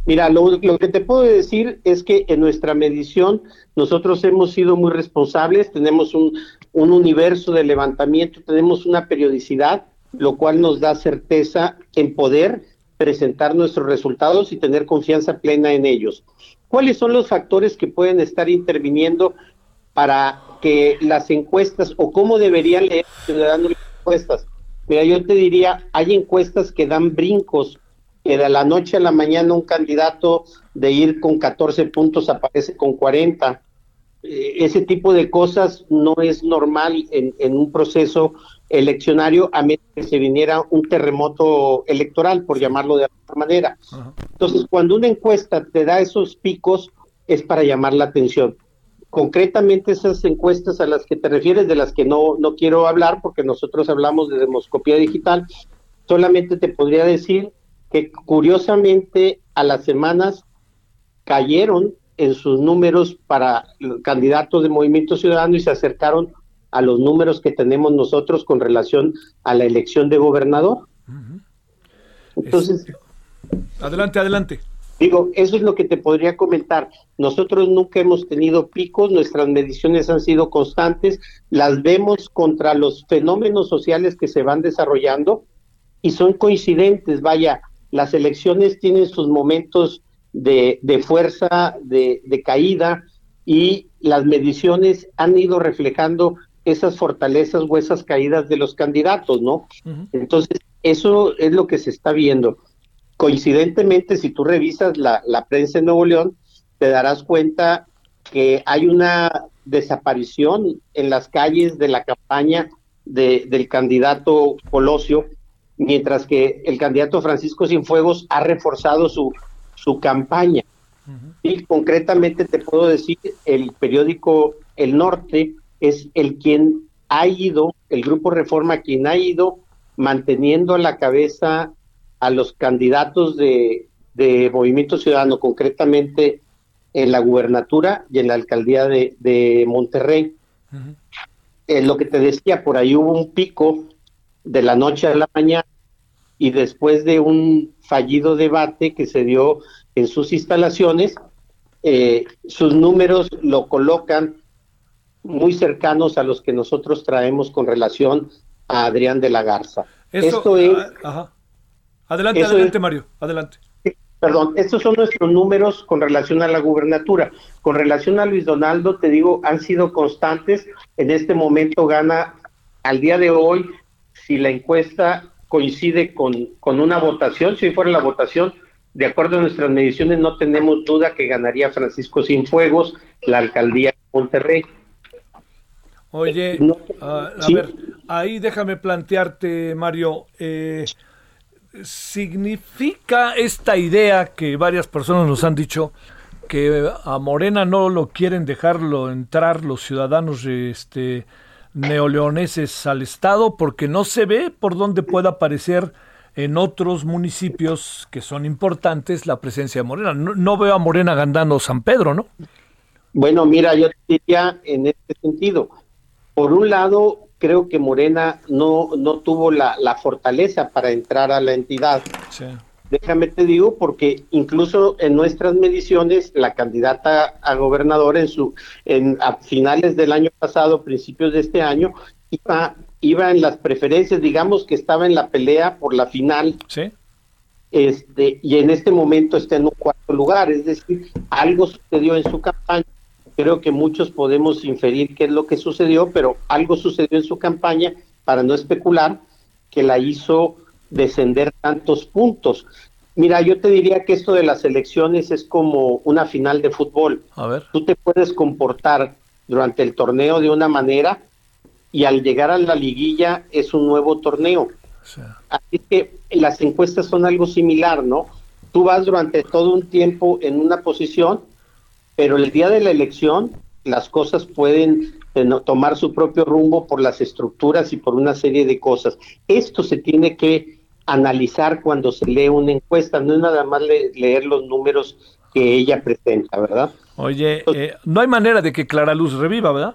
D: Mira, lo, lo, que te puedo decir es que en nuestra medición nosotros hemos sido muy responsables, tenemos un, un universo de levantamiento, tenemos una periodicidad lo cual nos da certeza en poder presentar nuestros resultados y tener confianza plena en ellos. ¿Cuáles son los factores que pueden estar interviniendo para que las encuestas o cómo deberían leer ciudadanos las encuestas? Mira, yo te diría, hay encuestas que dan brincos, que de la noche a la mañana un candidato de ir con 14 puntos aparece con 40. Eh, ese tipo de cosas no es normal en un proceso eleccionario a menos que se viniera un terremoto electoral, por llamarlo de alguna manera. Entonces, cuando una encuesta te da esos picos, es para llamar la atención. Concretamente, esas encuestas a las que te refieres, de las que no, no quiero hablar, porque nosotros hablamos de demoscopía digital, solamente te podría decir que curiosamente a las semanas cayeron en sus números para candidatos de Movimiento Ciudadano y se acercaron a los números que tenemos nosotros con relación a la elección de gobernador. Entonces,
A: este, adelante, adelante.
D: Digo, eso es lo que te podría comentar. Nosotros nunca hemos tenido picos, nuestras mediciones han sido constantes, las vemos contra los fenómenos sociales que se van desarrollando y son coincidentes. Vaya, las elecciones tienen sus momentos de, de fuerza, de, de caída y las mediciones han ido reflejando esas fortalezas o esas caídas de los candidatos, ¿no? Entonces, eso es lo que se está viendo. Coincidentemente, si tú revisas la, prensa en Nuevo León, te darás cuenta que hay una desaparición en las calles de la campaña del candidato Colosio, mientras que el candidato Francisco Cienfuegos ha reforzado su, su campaña. Y concretamente te puedo decir, el periódico El Norte es el quien ha ido, el Grupo Reforma, quien ha ido manteniendo a la cabeza a los candidatos de, Movimiento Ciudadano, concretamente en la gubernatura y en la alcaldía de, Monterrey. En lo que te decía, por ahí hubo un pico de la noche a la mañana y después de un fallido debate que se dio en sus instalaciones, eh, sus números lo colocan muy cercanos a los que nosotros traemos con relación a Adrián de la Garza.
A: Esto es... Ah, adelante, adelante, Mario, adelante.
D: Perdón, estos son nuestros números con relación a la gubernatura. Con relación a Luis Donaldo, te digo, han sido constantes. En este momento gana, al día de hoy, si la encuesta coincide con, con una votación, si fuera la votación, de acuerdo a nuestras mediciones, no tenemos duda que ganaría Francisco Sinfuegos la alcaldía de Monterrey.
A: Oye, eh, a ver, ahí déjame plantearte, Mario, eh, ¿significa esta idea que varias personas nos han dicho que a Morena no lo quieren dejarlo entrar los ciudadanos este, neoleoneses al Estado porque no se ve por dónde pueda aparecer en otros municipios que son importantes la presencia de Morena? No, no veo a Morena ganando San Pedro, ¿no?
D: Bueno, mira, yo diría en este sentido, por un lado, creo que Morena no, no tuvo la, fortaleza para entrar a la entidad. Déjame te digo, porque incluso en nuestras mediciones, la candidata a gobernador en su, en, a finales del año pasado, principios de este año, iba, iba en las preferencias, digamos que estaba en la pelea por la final.
A: Sí.
D: Este, y en este momento está en un cuarto lugar, es decir, algo sucedió en su campaña. Creo que muchos podemos inferir qué es lo que sucedió, pero algo sucedió en su campaña, para no especular, que la hizo descender tantos puntos. Mira, yo te diría que esto de las elecciones es como una final de fútbol.
A: A ver.
D: Tú te puedes comportar durante el torneo de una manera y al llegar a la liguilla es un nuevo torneo. Así que las encuestas son algo similar, ¿no? Tú vas durante todo un tiempo en una posición, pero el día de la elección las cosas pueden eh, tomar su propio rumbo por las estructuras y por una serie de cosas. Esto se tiene que analizar cuando se lee una encuesta, no es nada más leer los números que ella presenta, ¿verdad?
A: Oye, eh, no hay manera de que Clara Luz reviva, ¿verdad?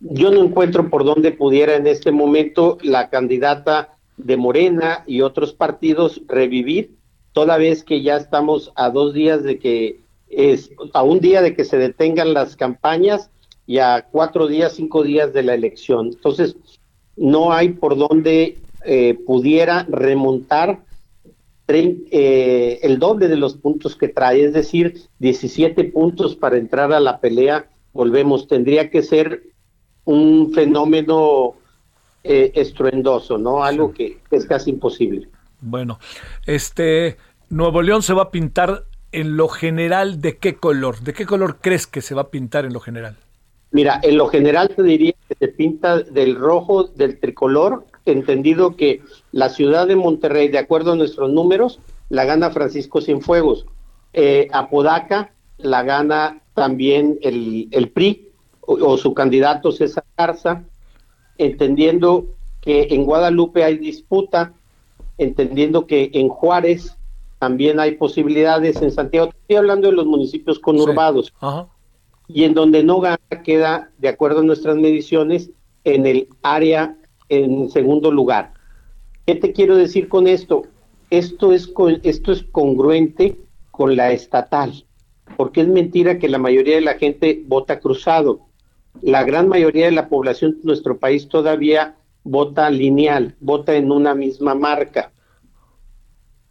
D: Yo no encuentro por dónde pudiera en este momento la candidata de Morena y otros partidos revivir, toda vez que ya estamos a dos días de que es a un día de que se detengan las campañas y a cuatro días, cinco días de la elección. Entonces, no hay por dónde eh, pudiera remontar eh, el doble de los puntos que trae, es decir, 17 puntos para entrar a la pelea. Volvemos, tendría que ser un fenómeno eh, estruendoso, ¿no? Algo que, es casi imposible.
A: Bueno, este Nuevo León se va a pintar en lo general de qué color? ¿De qué color crees que se va a pintar en lo general?
D: Mira, en lo general te diría que se pinta del rojo, del tricolor, entendido que la ciudad de Monterrey, de acuerdo a nuestros números, la gana Francisco Cienfuegos. Eh, Apodaca la gana también el, el PRI o, su candidato César Garza, entendiendo que en Guadalupe hay disputa, entendiendo que en Juárez también hay posibilidades, en Santiago, estoy hablando de los municipios conurbados, y en donde no gana queda, de acuerdo a nuestras mediciones, en el área en segundo lugar. ¿Qué te quiero decir con esto? Esto es, esto es congruente con la estatal, porque es mentira que la mayoría de la gente vota cruzado. La gran mayoría de la población de nuestro país todavía vota lineal, vota en una misma marca.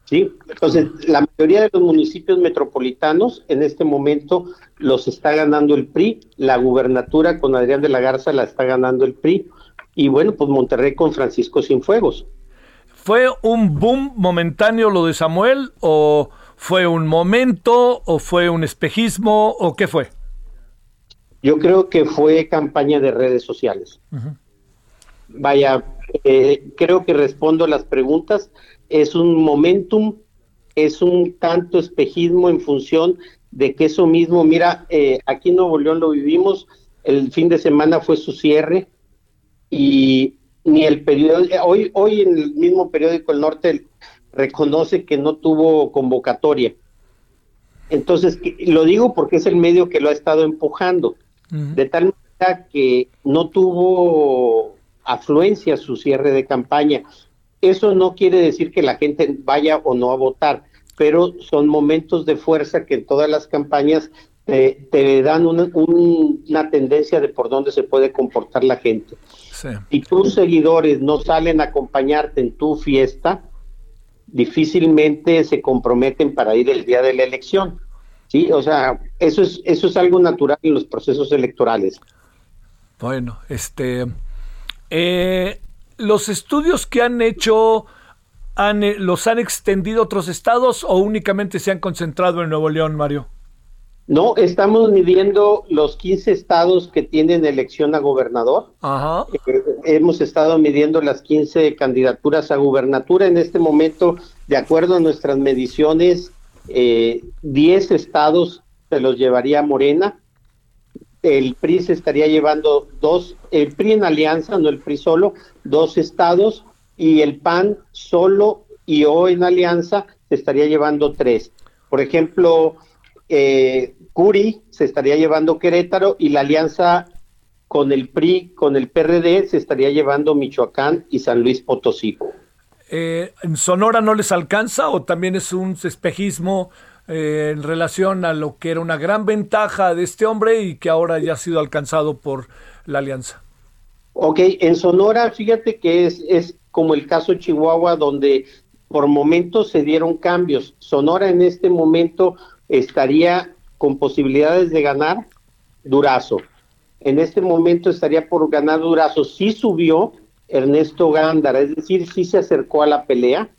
D: ¿Sí? Entonces, la mayoría de los municipios metropolitanos en este momento los está ganando el PRI, la gubernatura con Adrián de la Garza la está ganando el PRI, y bueno, pues Monterrey con Francisco Cienfuegos.
A: ¿Fue un boom momentáneo lo de Samuel o fue un momento o fue un espejismo o qué fue?
D: Yo creo que fue campaña de redes sociales. Vaya, eh, creo que respondo las preguntas. Es un momentum, es un tanto espejismo en función de que eso mismo, mira, eh, aquí en Nuevo León lo vivimos, el fin de semana fue su cierre, y ni el periódico, hoy, hoy en el mismo periódico El Norte reconoce que no tuvo convocatoria. Entonces, lo digo porque es el medio que lo ha estado empujando, de tal manera que no tuvo afluencia su cierre de campaña. Eso no quiere decir que la gente vaya o no a votar, pero son momentos de fuerza que en todas las campañas te, dan una, una, tendencia de por dónde se puede comportar la gente. Si tus seguidores no salen a acompañarte en tu fiesta, difícilmente se comprometen para ir el día de la elección. Sí, o sea, eso es eso es algo natural en los procesos electorales.
A: Bueno, este eh, los estudios que han hecho han, eh, los han extendido a otros estados o únicamente se han concentrado en Nuevo León, Mario.
D: No, estamos midiendo los 15 estados que tienen elección a gobernador. Eh, hemos estado midiendo las 15 candidaturas a gubernatura. En este momento, de acuerdo a nuestras mediciones, eh, 10 estados se los llevaría Morena. El PRI se estaría llevando dos, el PRI en alianza, no el PRI solo, dos estados, y el PAN solo y O en alianza se estaría llevando tres. Por ejemplo, eh, Curi se estaría llevando Querétaro y la alianza con el PRI, con el PRD, se estaría llevando Michoacán y San Luis Potosí.
A: eh, ¿en Sonora no les alcanza o también es un espejismo eh, en relación a lo que era una gran ventaja de este hombre y que ahora ya ha sido alcanzado por la alianza?
D: Ok, en Sonora, fíjate que es, es como el caso Chihuahua, donde por momentos se dieron cambios. Sonora en este momento estaría con posibilidades de ganar Durazo. En este momento estaría por ganar Durazo. Sí subió Ernesto Gándara, es decir, sí se acercó a la pelea,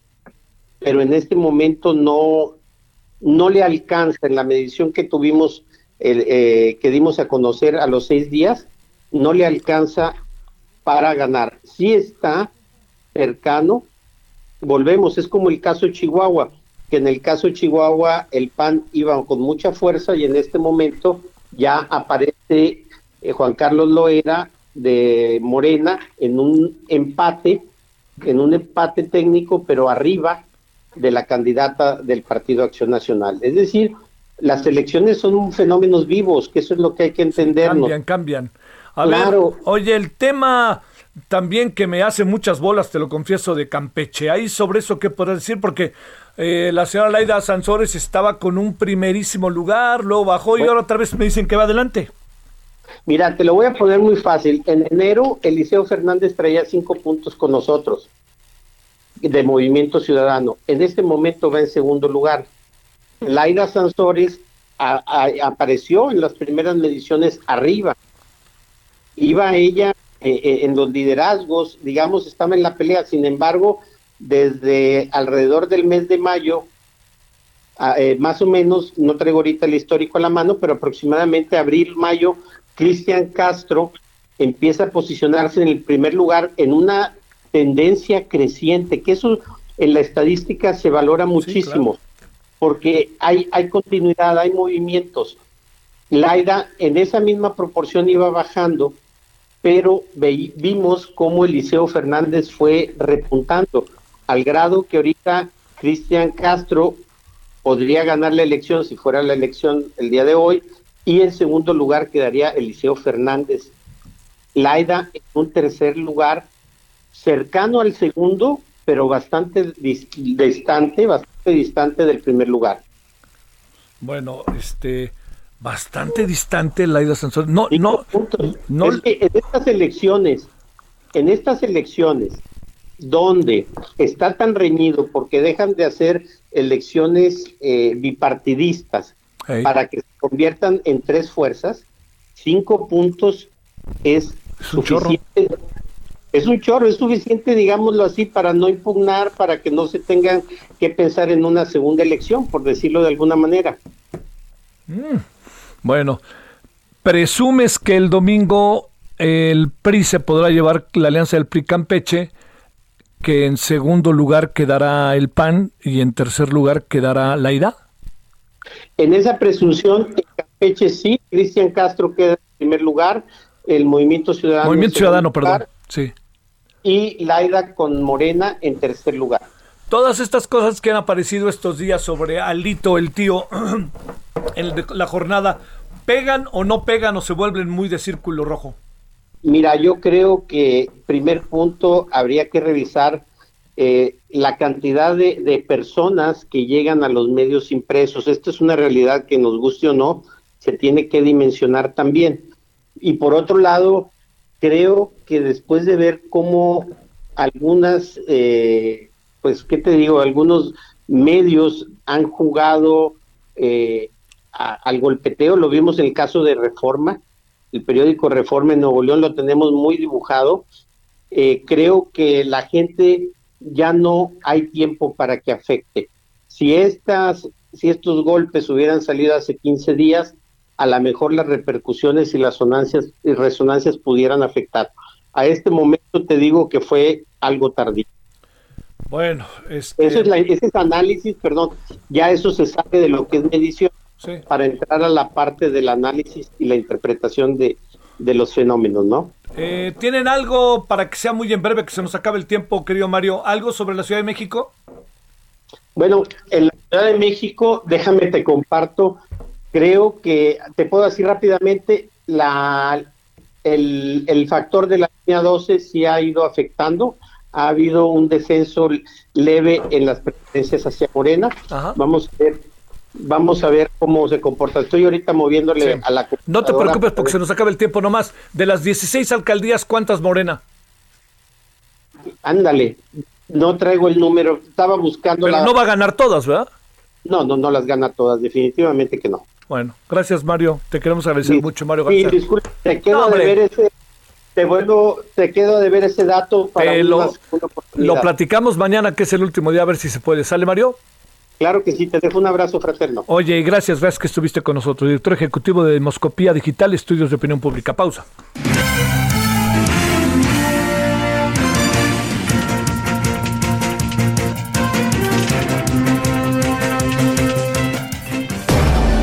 D: pero en este momento no, no le alcanza en la medición que tuvimos, eh, que dimos a conocer a los seis días, no le alcanza para ganar. Sí está cercano, volvemos, es como el caso Chihuahua, que en el caso Chihuahua el PAN iba con mucha fuerza y en este momento ya aparece eh, Juan Carlos Loera de Morena en un empate, en un empate técnico, pero arriba de la candidata del Partido Acción Nacional. Es decir, las elecciones son fenómenos vivos, que eso es lo que hay que entender.
A: cambian, cambian. A claro. ver, oye, el tema también que me hace muchas bolas, te lo confieso, de Campeche. Ahí sobre eso, ¿qué podrás decir? Porque eh, la señora Laida Sansores estaba con un primerísimo lugar, luego bajó y ahora otra vez me dicen que va adelante.
D: Mira, te lo voy a poner muy fácil. En enero, Eliseo Fernández traía cinco puntos con nosotros de Movimiento Ciudadano. En este momento va en segundo lugar. Laida Sansores apareció en las primeras mediciones arriba. Iba ella eh, eh, en los liderazgos, digamos, estaba en la pelea. Sin embargo, desde alrededor del mes de mayo, eh, más o menos, no traigo ahorita el histórico a la mano, pero aproximadamente abril, mayo, Cristian Castro empieza a posicionarse en el primer lugar en una tendencia creciente, que eso en la estadística se valora muchísimo, porque hay, hay continuidad, hay movimientos. Laida en esa misma proporción iba bajando, pero vimos cómo Eliseo Fernández fue repuntando, al grado que ahorita Cristian Castro podría ganar la elección si fuera la elección el día de hoy, y en segundo lugar quedaría Eliseo Fernández. Laida en un tercer lugar, cercano al segundo, pero bastante distante, bastante distante del primer lugar.
A: Bueno, este, bastante distante Laida Sansón. No, no,
D: no. Es que en estas elecciones, en estas elecciones, donde está tan reñido porque dejan de hacer elecciones eh, bipartidistas para que se conviertan en tres fuerzas, cinco puntos es, suficiente. Es un chorro, es suficiente, digámoslo así, para no impugnar, para que no se tengan que pensar en una segunda elección, por decirlo de alguna manera.
A: Mm. Bueno, presumes que el domingo el PRI se podrá llevar la alianza del PRI Campeche, que en segundo lugar quedará el PAN y en tercer lugar quedará la IDA.
D: En esa presunción, en Campeche sí, Cristian Castro queda en primer lugar, el Movimiento Ciudadano.
A: Movimiento Ciudadano, perdón, sí.
D: Y Laida con Morena en tercer lugar.
A: Todas estas cosas que han aparecido estos días sobre Alito, el tío, en la jornada, ¿pegan o no pegan o se vuelven muy de círculo rojo?
D: Mira, yo creo que primer punto habría que revisar eh, la cantidad de, personas que llegan a los medios impresos. Esta es una realidad que nos guste o no, se tiene que dimensionar también. Y por otro lado, creo que después de ver cómo algunas, eh, pues, ¿qué te digo? Algunos medios han jugado eh, al golpeteo, lo vimos en el caso de Reforma, el periódico Reforma en Nuevo León lo tenemos muy dibujado. creo que la gente ya no hay tiempo para que afecte. Si estas, si estos golpes hubieran salido hace 15 días, a lo mejor las repercusiones y las sonancias y resonancias pudieran afectar. A este momento te digo que fue algo tardío.
A: Bueno,
D: este... eso es la, ese es análisis, perdón, ya eso se sabe de lo que es medición para entrar a la parte del análisis y la interpretación de, de los fenómenos, ¿no?
A: Eh, ¿Tienen algo para que sea muy en breve, que se nos acabe el tiempo, querido Mario? ¿Algo sobre la Ciudad de México?
D: Bueno, en la Ciudad de México, déjame te comparto, creo que te puedo decir rápidamente, la, el, el factor de la línea 12 sí ha ido afectando. ha habido un descenso leve en las preferencias hacia Morena. Vamos a ver vamos a ver cómo se comporta. Estoy ahorita moviéndole a la
A: No te preocupes porque se nos acaba el tiempo nomás. De las 16 alcaldías, ¿cuántas Morena?
D: Ándale, no traigo el número, estaba buscando
A: Pero no va a ganar todas, ¿verdad?
D: No, no, no las gana todas, definitivamente que no.
A: Bueno, gracias Mario, te queremos agradecer mucho Mario García.
D: Sí, disculpe, te quedo de ver ese, te vuelvo, te quedo de ver ese dato para
A: lo, lo platicamos mañana que es el último día a ver si se puede. ¿Sale Mario?
D: Claro que sí, te dejo un abrazo fraterno.
A: Oye, gracias, gracias que estuviste con nosotros, director ejecutivo de Demoscopía Digital, Estudios de Opinión Pública. Pausa.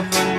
E: love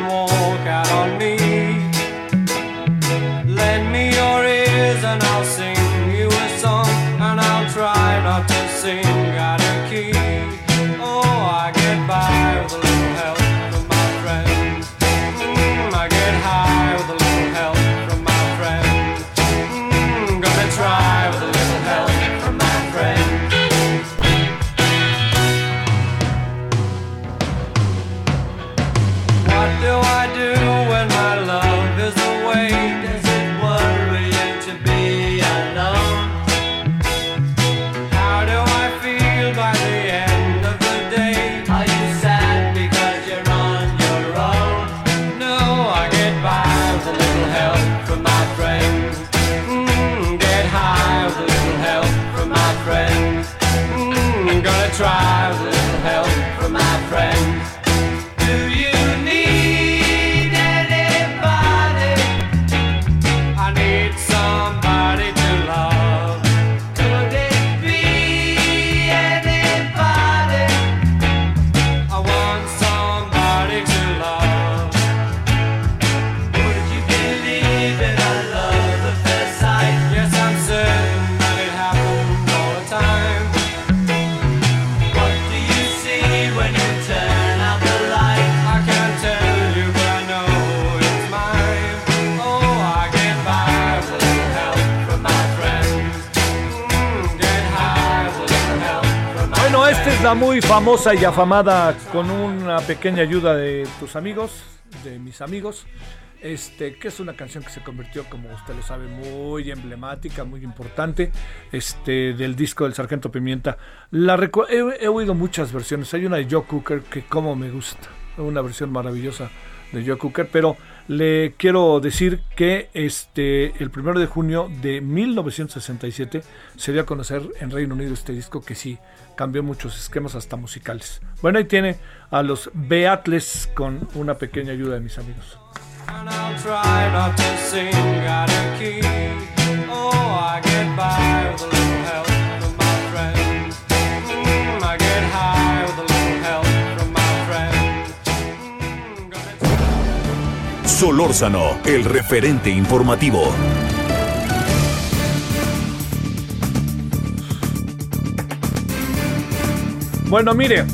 A: y afamada con una pequeña ayuda de tus amigos, de mis amigos. Este, que es una canción que se convirtió, como usted lo sabe, muy emblemática, muy importante, este, del disco del Sargento Pimienta. La he, oído muchas versiones. Hay una de Joe Cooker que como me gusta, una versión maravillosa de Joe Cooker, pero le quiero decir que este el primero de junio de 1967 se dio a conocer en Reino Unido este disco que sí cambió muchos esquemas hasta musicales. Bueno, ahí tiene a los Beatles con una pequeña ayuda de mis amigos.
E: And I'll try not
A: Bueno, mire,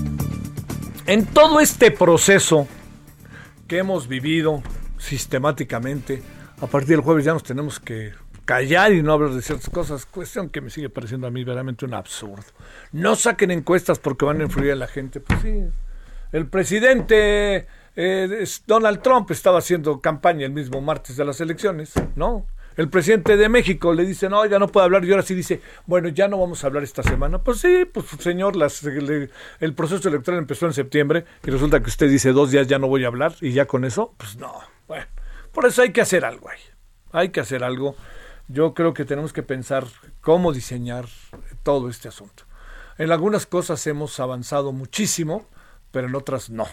A: en todo este proceso que hemos vivido sistemáticamente, a partir del jueves ya nos tenemos que callar y no hablar de ciertas cosas, cuestión que me sigue pareciendo a mí verdaderamente un absurdo. No saquen encuestas porque van a influir en la gente. Pues sí, el presidente eh, Donald Trump estaba haciendo campaña el mismo martes de las elecciones, ¿no? El presidente de México le dice, no, ya no puedo hablar, y ahora sí dice, bueno, ya no vamos a hablar esta semana. Pues sí, pues señor, las- le- el proceso electoral empezó en septiembre y resulta que usted dice dos días ya no voy a hablar y ya con eso, pues no. Bueno, por eso hay que hacer algo ahí. Hay que hacer algo. Yo creo que tenemos que pensar cómo diseñar todo este asunto. En algunas cosas hemos avanzado muchísimo, pero en otras no.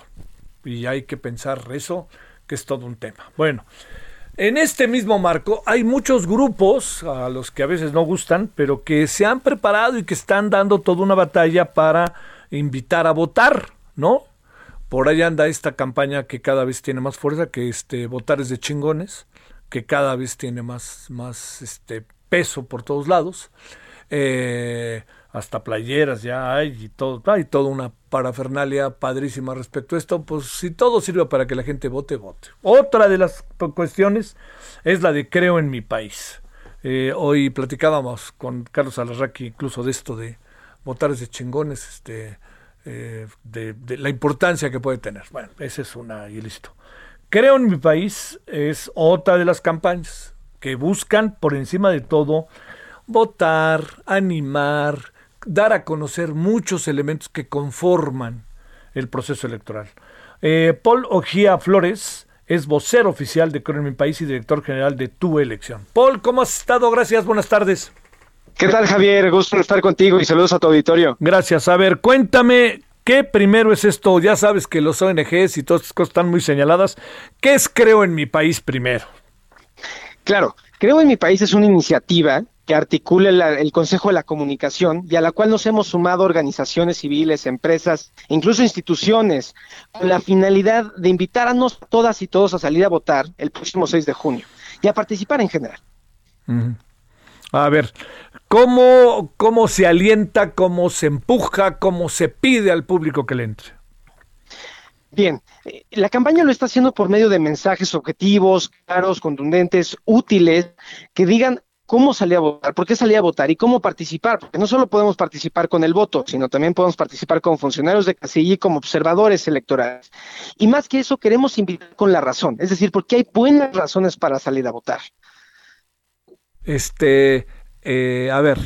A: Y hay que pensar eso, que es todo un tema. Bueno, En este mismo marco hay muchos grupos a los que a veces no gustan, pero que se han preparado y que están dando toda una batalla para invitar a votar, ¿no? Por ahí anda esta campaña que cada vez tiene más fuerza, que este votar es de chingones, que cada vez tiene más, más este peso por todos lados. Eh, hasta playeras ya hay y todo, hay toda una parafernalia padrísima respecto a esto, pues si todo sirve para que la gente vote, vote. Otra de las cuestiones es la de creo en mi país. Eh, hoy platicábamos con Carlos Alarraqui incluso de esto de votar de chingones, este, eh, de, de la importancia que puede tener. Bueno, esa es una y listo. Creo en mi país es otra de las campañas que buscan por encima de todo votar, animar, dar a conocer muchos elementos que conforman el proceso electoral. Eh, Paul Ojía Flores es vocero oficial de Creo en mi país y director general de Tu Elección. Paul, ¿cómo has estado? Gracias, buenas tardes.
F: ¿Qué tal, Javier? Gusto estar contigo y saludos a tu auditorio.
A: Gracias. A ver, cuéntame, ¿qué primero es esto? Ya sabes que los ONGs y todas estas cosas están muy señaladas. ¿Qué es Creo en mi país primero?
F: Claro, Creo en mi país es una iniciativa que articula la- el Consejo de la Comunicación y a la cual nos hemos sumado organizaciones civiles, empresas, incluso instituciones, con la finalidad de invitarnos todas y todos a salir a votar el próximo 6 de junio y a participar en general.
A: A ver, ¿cómo, ¿cómo se alienta, cómo se empuja, cómo se pide al público que le entre?
F: Bien, eh, la campaña lo está haciendo por medio de mensajes objetivos, claros, contundentes, útiles, que digan cómo salir a votar, por qué salir a votar y cómo participar, porque no solo podemos participar con el voto, sino también podemos participar como funcionarios de casilla y como observadores electorales. Y más que eso, queremos invitar con la razón, es decir, porque hay buenas razones para salir a votar.
A: Este, eh, a ver,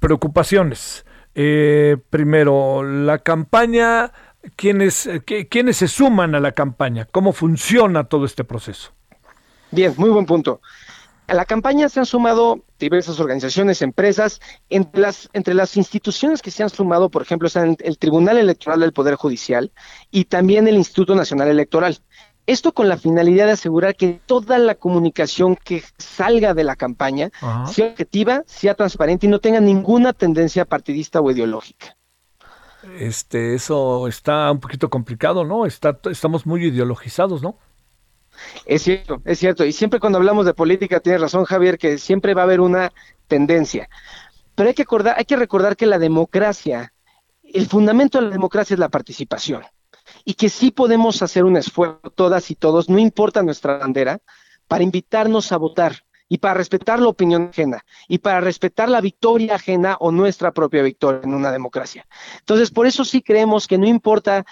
A: preocupaciones. Eh, primero, la campaña, ¿quiénes, qué- ¿quiénes se suman a la campaña? ¿Cómo funciona todo este proceso?
F: Bien, muy buen punto. A la campaña se han sumado diversas organizaciones, empresas, entre las, entre las instituciones que se han sumado, por ejemplo, están el Tribunal Electoral del Poder Judicial y también el Instituto Nacional Electoral. Esto con la finalidad de asegurar que toda la comunicación que salga de la campaña
A: Ajá.
F: sea objetiva, sea transparente y no tenga ninguna tendencia partidista o ideológica.
A: Este, eso está un poquito complicado, ¿no? Está, estamos muy ideologizados, ¿no?
F: Es cierto, es cierto. Y siempre cuando hablamos de política, tienes razón, Javier, que siempre va a haber una tendencia. Pero hay que, acordar, hay que recordar que la democracia, el fundamento de la democracia es la participación. Y que sí podemos hacer un esfuerzo, todas y todos, no importa nuestra bandera, para invitarnos a votar y para respetar la opinión ajena y para respetar la victoria ajena o nuestra propia victoria en una democracia. Entonces, por eso sí creemos que no importa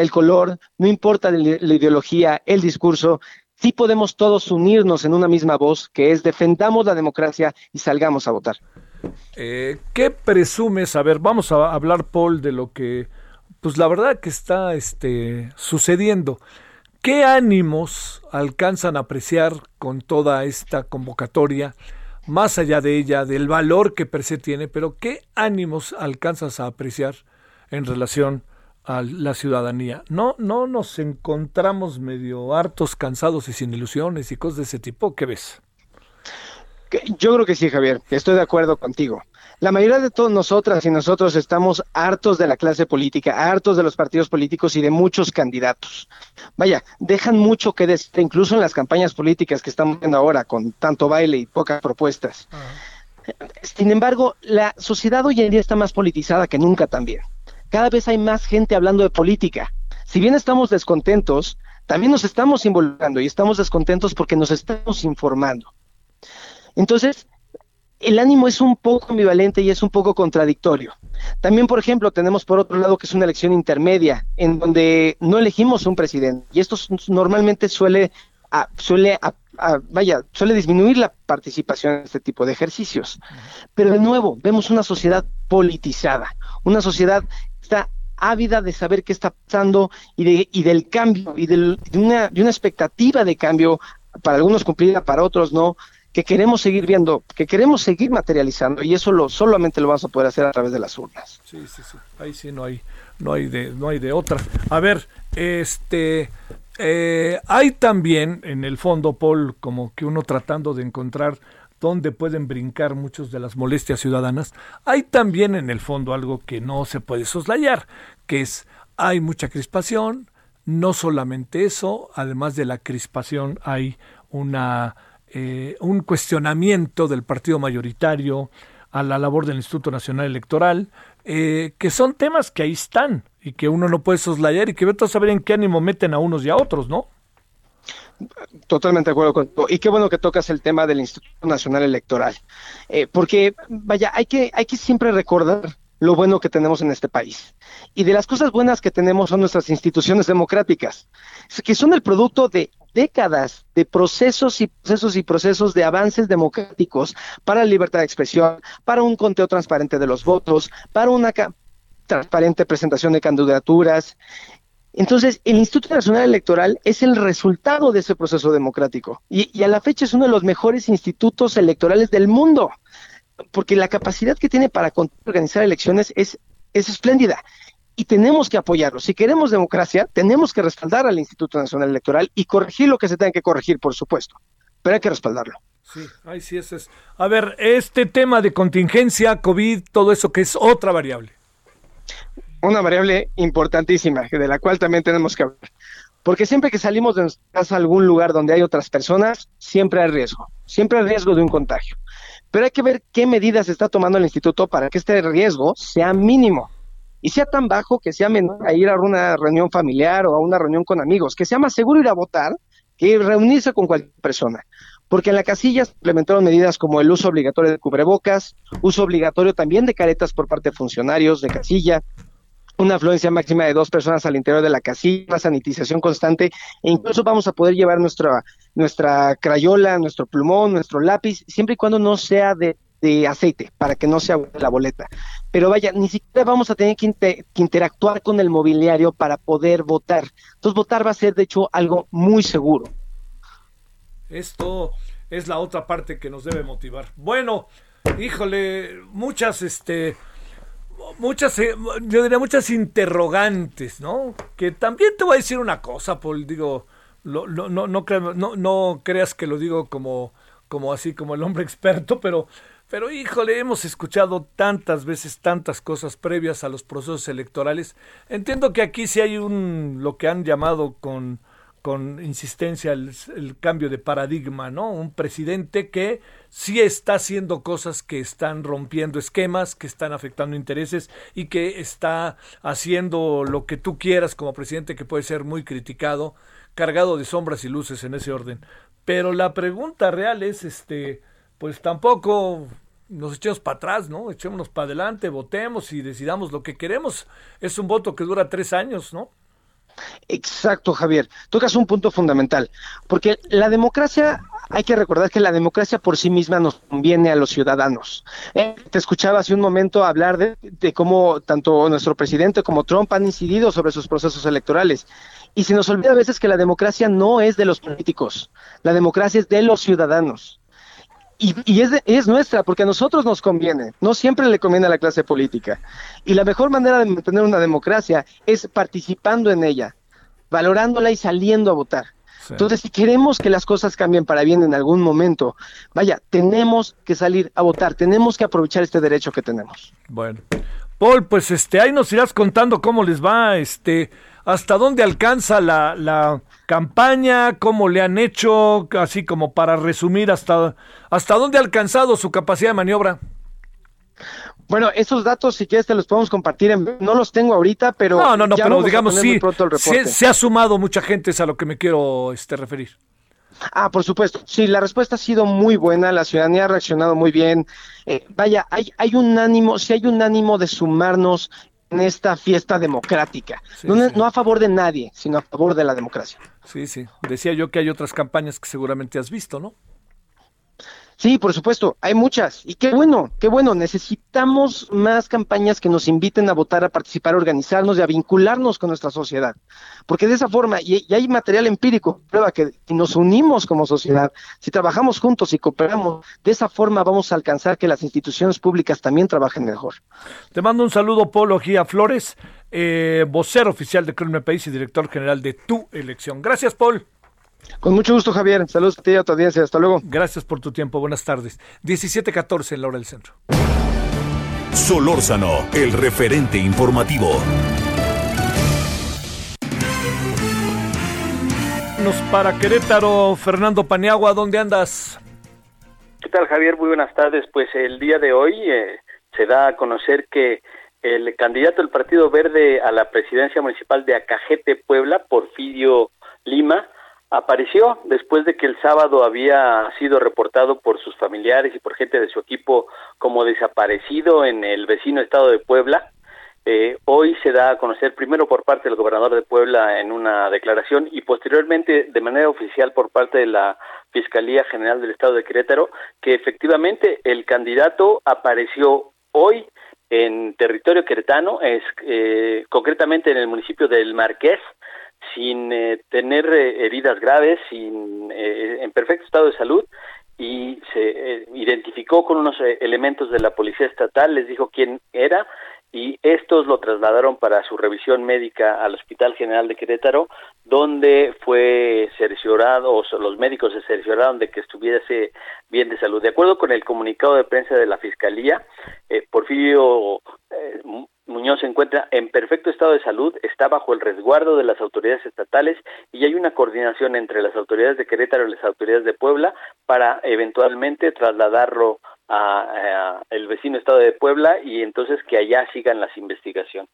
F: el color, no importa la ideología, el discurso, sí podemos todos unirnos en una misma voz, que es defendamos la democracia y salgamos a votar.
A: Eh, ¿Qué presumes? A ver, vamos a hablar, Paul, de lo que, pues la verdad que está este, sucediendo. ¿Qué ánimos alcanzan a apreciar con toda esta convocatoria? Más allá de ella, del valor que per se tiene, pero ¿qué ánimos alcanzas a apreciar en relación a la ciudadanía? ¿No, no nos encontramos medio hartos, cansados y sin ilusiones y cosas de ese tipo? ¿Qué ves?
F: Yo creo que sí, Javier, estoy de acuerdo contigo. La mayoría de todos nosotras y nosotros estamos hartos de la clase política, hartos de los partidos políticos y de muchos candidatos. Vaya, dejan mucho que decir, incluso en las campañas políticas que estamos viendo ahora, con tanto baile y pocas propuestas. Sin embargo, la sociedad hoy en día está más politizada que nunca también. Cada vez hay más gente hablando de política. Si bien estamos descontentos, también nos estamos involucrando y estamos descontentos porque nos estamos informando. Entonces, el ánimo es un poco ambivalente y es un poco contradictorio. También, por ejemplo, tenemos por otro lado que es una elección intermedia, en donde no elegimos un presidente, y esto normalmente suele, a- suele vaya, suele disminuir la participación en este tipo de ejercicios. Pero de nuevo, vemos una sociedad politizada, una sociedad que está ávida de saber qué está pasando y, de, y del cambio, y de, una, de una expectativa de cambio, para algunos cumplida, para otros no, que queremos seguir viendo, que queremos seguir materializando, y eso lo, solamente lo vamos a poder hacer a través de las urnas.
A: Sí, sí, sí. Ahí sí no hay, no hay de, no hay de otra. A ver, este, eh, hay también en el fondo, Paul, como que uno tratando de encontrar dónde pueden brincar muchas de las molestias ciudadanas, hay también en el fondo algo que no se puede soslayar, que es hay mucha crispación, no solamente eso, además de la crispación hay una eh, un cuestionamiento del partido mayoritario a la labor del Instituto Nacional Electoral, eh, que son temas que ahí están y que uno no puede soslayar y que vete a saber en qué ánimo meten a unos y a otros, ¿no?
F: Totalmente de acuerdo contigo. Y qué bueno que tocas el tema del Instituto Nacional Electoral. Eh, porque, vaya, hay que, hay que siempre recordar lo bueno que tenemos en este país. Y de las cosas buenas que tenemos son nuestras instituciones democráticas, que son el producto de décadas de procesos y procesos y procesos de avances democráticos para la libertad de expresión, para un conteo transparente de los votos, para una transparente presentación de candidaturas. Entonces, el Instituto Nacional Electoral es el resultado de ese proceso democrático y, a la fecha es uno de los mejores institutos electorales del mundo, porque la capacidad que tiene para organizar elecciones es, es espléndida y tenemos que apoyarlo. Si queremos democracia, tenemos que respaldar al Instituto Nacional Electoral y corregir lo que se tenga que corregir, por supuesto, pero hay que respaldarlo.
A: Sí, ay, sí, ese es. A ver, este tema de contingencia, COVID, todo eso que es otra variable.
F: Una variable importantísima, de la cual también tenemos que hablar. Porque siempre que salimos de nuestra casa a algún lugar donde hay otras personas, siempre hay riesgo, siempre hay riesgo de un contagio. Pero hay que ver qué medidas está tomando el instituto para que este riesgo sea mínimo y sea tan bajo que sea menor a ir a una reunión familiar o a una reunión con amigos, que sea más seguro ir a votar que reunirse con cualquier persona. Porque en la casilla se implementaron medidas como el uso obligatorio de cubrebocas, uso obligatorio también de caretas por parte de funcionarios de casilla, una afluencia máxima de dos personas al interior de la casilla, sanitización constante, e incluso vamos a poder llevar nuestra, nuestra crayola, nuestro plumón, nuestro lápiz, siempre y cuando no sea de, aceite, para que no sea la boleta. Pero vaya, ni siquiera vamos a tener que interactuar con el mobiliario para poder votar. Entonces votar va a ser, de hecho, algo muy seguro.
A: Esto es la otra parte que nos debe motivar. Bueno, híjole, muchas, este, muchas, eh, yo diría muchas interrogantes, ¿no? Que también te voy a decir una cosa, Paul, digo, no, no, no, no creas que lo digo como, como así, como el hombre experto, pero, pero híjole, hemos escuchado tantas veces tantas cosas previas a los procesos electorales. Entiendo que aquí sí hay un, lo que han llamado con, con insistencia el, cambio de paradigma, ¿no? Un presidente que sí está haciendo cosas que están rompiendo esquemas, que están afectando intereses y que está haciendo lo que tú quieras como presidente, que puede ser muy criticado, cargado de sombras y luces en ese orden. Pero la pregunta real es, este, pues tampoco nos echemos para atrás, ¿no? Echémonos para adelante, votemos y decidamos lo que queremos. Es un voto que dura tres años, ¿no?
F: Exacto, Javier. Tocas un punto fundamental, porque la democracia, hay que recordar que la democracia por sí misma nos conviene a los ciudadanos. Eh, te escuchaba hace un momento hablar de, de cómo tanto nuestro presidente como Trump han incidido sobre sus procesos electorales. Y se nos olvida a veces que la democracia no es de los políticos, la democracia es de los ciudadanos. Y, y es, de- es nuestra, porque a nosotros nos conviene, no siempre le conviene a la clase política. Y la mejor manera de mantener una democracia es participando en ella, valorándola y saliendo a votar. Entonces, si queremos que las cosas cambien para bien en algún momento, vaya, tenemos que salir a votar, tenemos que aprovechar este derecho que tenemos.
A: Bueno. Paul, pues este, ahí nos irás contando cómo les va, este, hasta dónde alcanza la, la campaña, cómo le han hecho, así como para resumir hasta, hasta dónde ha alcanzado su capacidad de maniobra.
F: Bueno, esos datos, si quieres, te los podemos compartir. No los tengo ahorita, pero.
A: No, no, no,
F: ya
A: pero
F: vamos
A: digamos sí, se ha sumado mucha gente, es a lo que me quiero este, referir.
F: Ah, por supuesto. Sí, la respuesta ha sido muy buena, la ciudadanía ha reaccionado muy bien. Eh, vaya, hay, hay un ánimo, si hay un ánimo de sumarnos en esta fiesta democrática. no, no a favor de nadie, sino a favor de la democracia.
A: Sí, sí. Decía yo que hay otras campañas que seguramente has visto, ¿no?
F: Sí, por supuesto, hay muchas. Y qué bueno, qué bueno. Necesitamos más campañas que nos inviten a votar, a participar, a organizarnos y a vincularnos con nuestra sociedad. Porque de esa forma, y, hay material empírico, prueba que si nos unimos como sociedad, si trabajamos juntos y cooperamos, de esa forma vamos a alcanzar que las instituciones públicas también trabajen mejor.
A: Te mando un saludo, Polo Gía Flores, eh, vocero oficial de Crimen y director general de tu elección. Gracias, Paul.
F: Con mucho gusto, Javier. Saludos a ti y a tu audiencia. Hasta luego.
A: Gracias por tu tiempo. Buenas tardes. 17:14 en la hora del centro.
B: Solórzano, el referente informativo.
A: Nos para Querétaro, Fernando Paniagua, ¿dónde andas?
G: ¿Qué tal, Javier? Muy buenas tardes. Pues el día de hoy eh, se da a conocer que el candidato del Partido Verde a la presidencia municipal de Acajete, Puebla, Porfirio Lima, apareció después de que el sábado había sido reportado por sus familiares y por gente de su equipo como desaparecido en el vecino estado de Puebla. Eh, hoy se da a conocer primero por parte del gobernador de Puebla en una declaración y posteriormente de manera oficial por parte de la Fiscalía General del Estado de Querétaro que efectivamente el candidato apareció hoy en territorio queretano, es eh, concretamente en el municipio del Marqués, sin eh, tener eh, heridas graves, sin, eh, en perfecto estado de salud y se eh, identificó con unos eh, elementos de la policía estatal, les dijo quién era y estos lo trasladaron para su revisión médica al Hospital General de Querétaro, donde fue cerciorado, o los médicos se cercioraron de que estuviese bien de salud. De acuerdo con el comunicado de prensa de la Fiscalía, eh, Porfirio eh, Muñoz se encuentra en perfecto estado de salud, está bajo el resguardo de las autoridades estatales y hay una coordinación entre las autoridades de Querétaro y las autoridades de Puebla para eventualmente trasladarlo a, a el vecino estado de Puebla y entonces que allá sigan las investigaciones.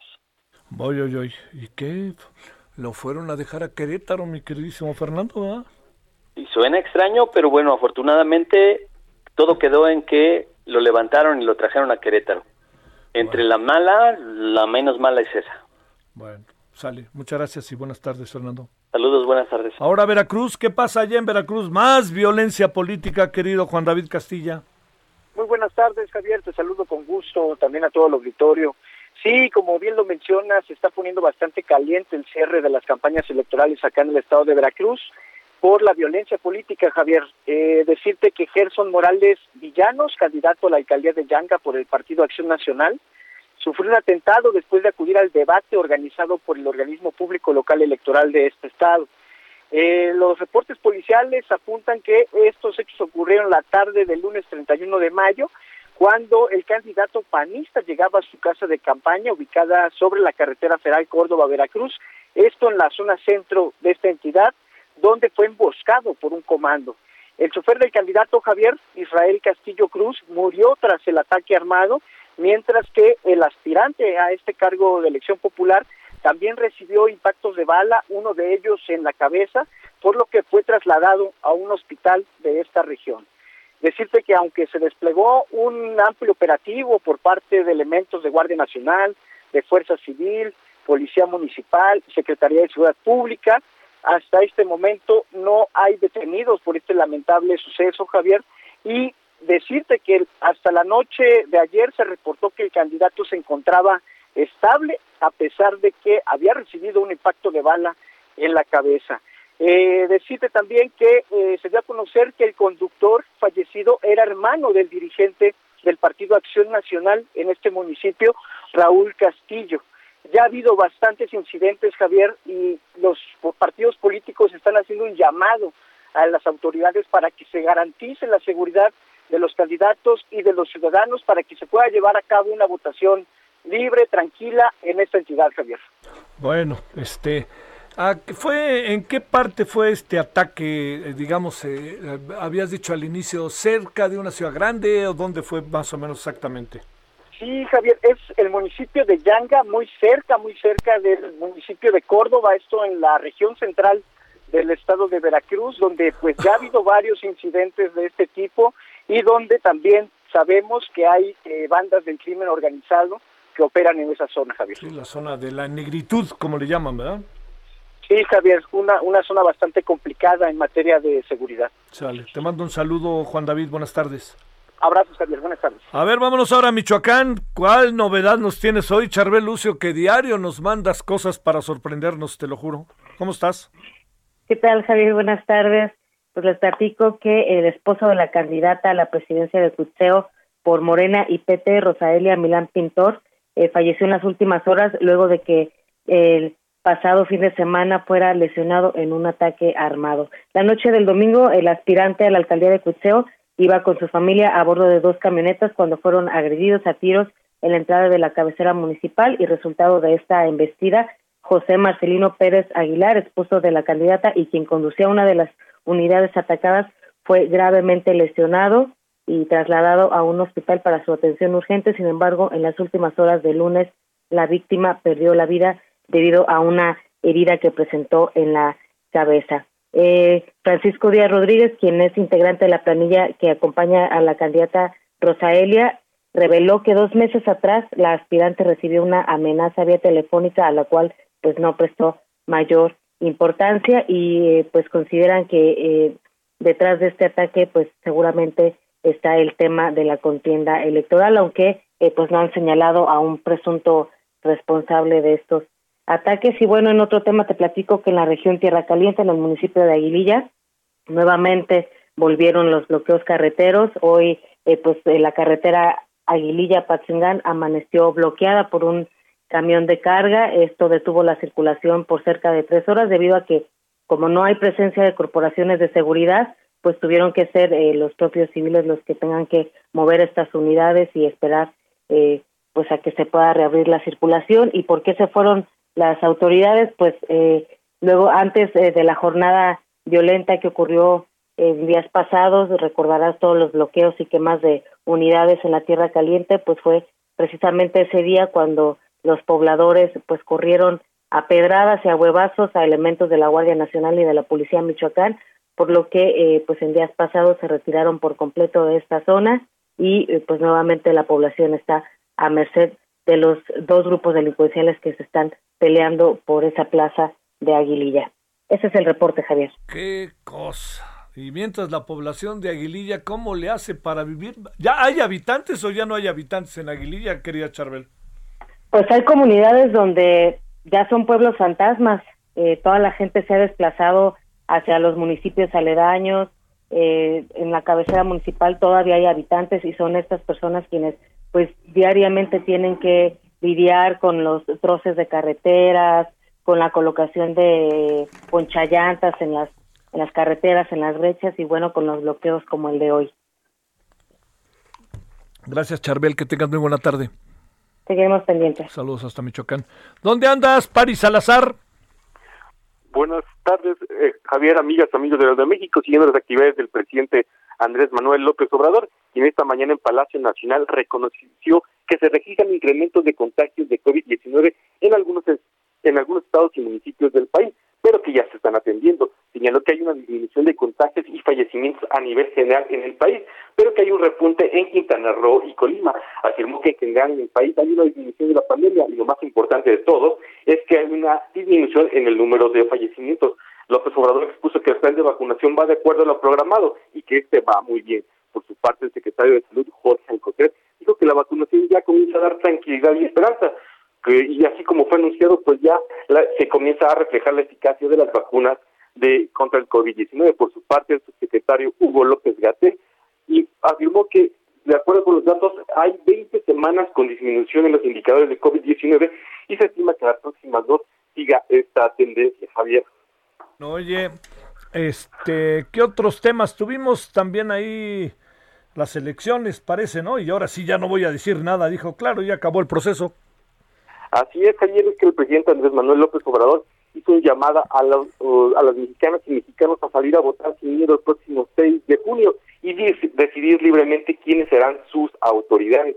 A: Voy, voy. ¿Y qué? Lo fueron a dejar a Querétaro, mi queridísimo Fernando, ¿verdad?
G: Y suena extraño, pero bueno, afortunadamente todo quedó en que lo levantaron y lo trajeron a Querétaro. Entre la mala, la menos mala es esa.
A: Bueno, sale. Muchas gracias y buenas tardes, Fernando.
G: Saludos, buenas tardes.
A: Ahora Veracruz, ¿qué pasa allá en Veracruz? Más violencia política, querido Juan David Castilla.
H: Muy buenas tardes, Javier. Te saludo con gusto también a todo el auditorio. Sí, como bien lo mencionas, se está poniendo bastante caliente el cierre de las campañas electorales acá en el estado de Veracruz por la violencia política, Javier. Eh, decirte que Gerson Morales Villanos, candidato a la alcaldía de Yanga por el Partido Acción Nacional, sufrió un atentado después de acudir al debate organizado por el organismo público local electoral de este estado. Eh, los reportes policiales apuntan que estos hechos ocurrieron la tarde del lunes 31 de mayo, cuando el candidato panista llegaba a su casa de campaña ubicada sobre la carretera federal Córdoba-Veracruz, esto en la zona centro de esta entidad, donde fue emboscado por un comando. El chofer del candidato Javier Israel Castillo Cruz murió tras el ataque armado, mientras que el aspirante a este cargo de elección popular también recibió impactos de bala, uno de ellos en la cabeza, por lo que fue trasladado a un hospital de esta región. Decirte que aunque se desplegó un amplio operativo por parte de elementos de Guardia Nacional, de Fuerza Civil, Policía Municipal, Secretaría de Seguridad Pública, hasta este momento no hay detenidos por este lamentable suceso, Javier, y decirte que hasta la noche de ayer se reportó que el candidato se encontraba estable a pesar de que había recibido un impacto de bala en la cabeza. Eh, decirte también que eh, se dio a conocer que el conductor fallecido era hermano del dirigente del Partido Acción Nacional en este municipio, Raúl Castillo. Ya ha habido bastantes incidentes, Javier, y los partidos políticos están haciendo un llamado a las autoridades para que se garantice la seguridad de los candidatos y de los ciudadanos para que se pueda llevar a cabo una votación libre, tranquila en esta entidad, Javier.
A: Bueno, este, ¿a qué fue, ¿en qué parte fue este ataque? eh, digamos, eh, eh, habías dicho al inicio, cerca de una ciudad grande o dónde fue más o menos exactamente?
H: Sí, Javier, es el municipio de Yanga, muy cerca, muy cerca del municipio de Córdoba, esto en la región central del estado de Veracruz, donde pues ya ha habido varios incidentes de este tipo y donde también sabemos que hay eh, bandas del crimen organizado que operan en esa zona, Javier.
A: Sí, la zona de la negritud, como le llaman, ¿verdad?
H: Sí, Javier, una, una zona bastante complicada en materia de seguridad.
A: Sale. Te mando un saludo, Juan David. Buenas tardes.
H: Abrazos, Javier. Buenas tardes.
A: A ver, vámonos ahora a Michoacán. ¿Cuál novedad nos tienes hoy, Charbel Lucio? Que diario nos mandas cosas para sorprendernos, te lo juro. ¿Cómo estás?
I: ¿Qué tal, Javier? Buenas tardes. Pues les platico que el esposo de la candidata a la presidencia de Cutseo por Morena y PT, Rosaelia Milán Pintor, eh, falleció en las últimas horas luego de que el pasado fin de semana fuera lesionado en un ataque armado. La noche del domingo, el aspirante a la alcaldía de Cutseo iba con su familia a bordo de dos camionetas cuando fueron agredidos a tiros en la entrada de la cabecera municipal y resultado de esta embestida, José Marcelino Pérez Aguilar, esposo de la candidata y quien conducía una de las unidades atacadas, fue gravemente lesionado y trasladado a un hospital para su atención urgente. Sin embargo, en las últimas horas del lunes, la víctima perdió la vida debido a una herida que presentó en la cabeza. Eh, Francisco Díaz Rodríguez, quien es integrante de la planilla que acompaña a la candidata Rosaelia, reveló que dos meses atrás la aspirante recibió una amenaza vía telefónica a la cual pues no prestó mayor importancia y pues consideran que eh, detrás de este ataque pues seguramente está el tema de la contienda electoral aunque eh, pues no han señalado a un presunto responsable de estos ataques y bueno en otro tema te platico que en la región Tierra Caliente en el municipio de Aguililla nuevamente volvieron los bloqueos carreteros hoy eh, pues la carretera Aguililla Patzingán amaneció bloqueada por un camión de carga. Esto detuvo la circulación por cerca de tres horas debido a que, como no hay presencia de corporaciones de seguridad, pues tuvieron que ser eh, los propios civiles los que tengan que mover estas unidades y esperar eh, pues a que se pueda reabrir la circulación. ¿Y por qué se fueron las autoridades? Pues eh, luego, antes eh, de la jornada violenta que ocurrió en días pasados, recordarás todos los bloqueos y quemas de unidades en la Tierra Caliente, pues fue precisamente ese día cuando los pobladores pues corrieron a pedradas y a huevazos a elementos de la Guardia Nacional y de la Policía Michoacán, por lo que eh, pues en días pasados se retiraron por completo de esta zona y eh, pues nuevamente la población está a merced de los dos grupos delincuenciales que se están peleando por esa plaza de Aguililla. Ese es el reporte, Javier.
A: Qué cosa. Y mientras la población de Aguililla, ¿cómo le hace para vivir? ¿Ya hay habitantes o ya no hay habitantes en Aguililla, querida Charbel?
I: Pues hay comunidades donde ya son pueblos fantasmas. Eh, toda la gente se ha desplazado hacia los municipios aledaños. Eh, en la cabecera municipal todavía hay habitantes y son estas personas quienes pues diariamente tienen que lidiar con los troces de carreteras, con la colocación de ponchallantas en las en las carreteras, en las brechas y bueno, con los bloqueos como el de hoy.
A: Gracias, Charbel, que tengas muy buena tarde.
I: Seguiremos pendientes.
A: Saludos hasta Michoacán. ¿Dónde andas, Paris Salazar?
J: Buenas tardes, eh, Javier, amigas, amigos de los de México, siguiendo las actividades del presidente Andrés Manuel López Obrador, quien esta mañana en Palacio Nacional reconoció que se registran incrementos de contagios de COVID-19 en algunos en algunos estados y municipios del país, pero que ya se están atendiendo. Señaló que hay una disminución de contagios y fallecimientos a nivel general en el país, pero que hay un repunte en Quintana Roo y Colima. Afirmó que en general en el país hay una disminución de la pandemia y lo más importante de todo es que hay una disminución en el número de fallecimientos. López Obrador expuso que el plan de vacunación va de acuerdo a lo programado y que este va muy bien. Por su parte, el secretario de Salud, Jorge Alcocer, dijo que la vacunación ya comienza a dar tranquilidad y esperanza, que, y así como fue anunciado, pues ya la- se comienza a reflejar la eficacia de las vacunas de contra el COVID-19. Por su parte, el subsecretario Hugo López Gaté y afirmó que, de acuerdo con los datos, hay 20 semanas con disminución en los indicadores de COVID-19 y se estima que las próximas dos siga esta tendencia, Javier.
A: No, Oye, este, ¿qué otros temas? Tuvimos también ahí las elecciones, parece, ¿no? Y ahora sí ya no voy a decir nada, dijo, claro, ya acabó el proceso.
J: Así es, ayer es que el presidente Andrés Manuel López Obrador hizo una llamada a, uh, a las mexicanas y mexicanos a salir a votar sin miedo el próximo 6 de junio y di- decidir libremente quiénes serán sus autoridades.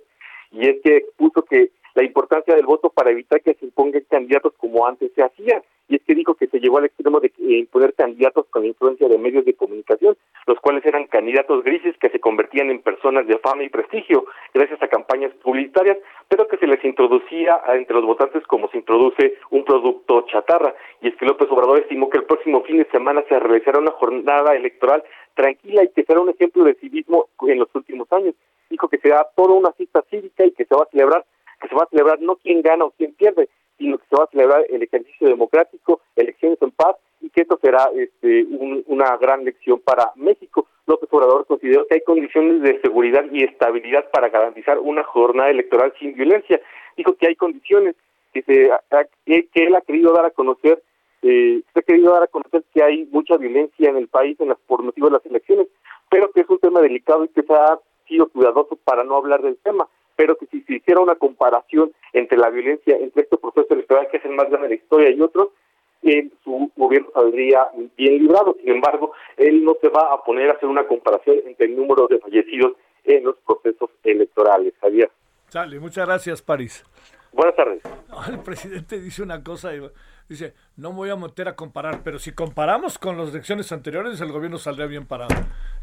J: Y es que expuso que la importancia del voto para evitar que se impongan candidatos como antes se hacía. Y es que dijo que se llegó al extremo de eh, imponer candidatos con influencia de medios de comunicación, los cuales eran candidatos grises que se convertían en personas de fama y prestigio gracias a campañas publicitarias, pero que se les introducía entre los votantes como se introduce un producto chatarra. Y es que López Obrador estimó que el próximo fin de semana se realizará una jornada electoral tranquila y que será un ejemplo de civismo en los últimos años. Dijo que será toda una fiesta cívica y que se va a celebrar, que se va a celebrar no quién gana o quién pierde, sino que se va a celebrar el ejercicio democrático, elecciones en paz y que esto será este, un- una gran lección para México. López Obrador consideró que hay condiciones de seguridad y estabilidad para garantizar una jornada electoral sin violencia. Dijo que hay condiciones que, se, que él ha querido dar a conocer, eh, se ha querido dar a conocer que hay mucha violencia en el país en las, por motivo de las elecciones, pero que es un tema delicado y que se ha sido cuidadoso para no hablar del tema pero que si se hiciera una comparación entre la violencia entre este proceso electoral que es el más grande de la historia y otros, su gobierno saldría bien librado. Sin embargo, él no se va a poner a hacer una comparación entre el número de fallecidos en los procesos electorales. Javier.
A: Sale, muchas gracias, París.
J: Buenas tardes.
A: El presidente dice una cosa y dice, no me voy a meter a comparar, pero si comparamos con las elecciones anteriores, el gobierno saldría bien parado.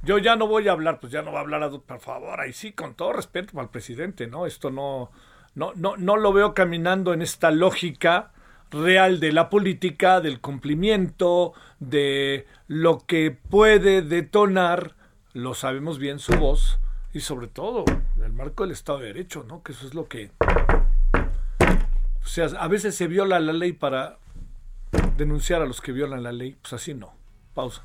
A: Yo ya no voy a hablar, pues ya no va a hablar, a- por favor, ahí sí, con todo respeto al presidente, ¿no? Esto no, no, no, no lo veo caminando en esta lógica real de la política, del cumplimiento, de lo que puede detonar, lo sabemos bien, su voz, y sobre todo el marco del Estado de Derecho, ¿no? Que eso es lo que o sea, a veces se viola la ley para denunciar a los que violan la ley. Pues así no. Pausa.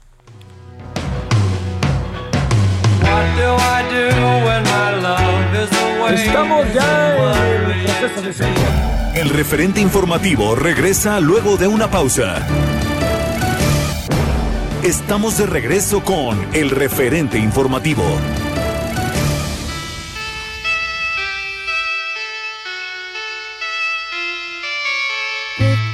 A: Estamos ya en el proceso de selección.
B: El referente informativo regresa luego de una pausa. Estamos de regreso con el referente informativo.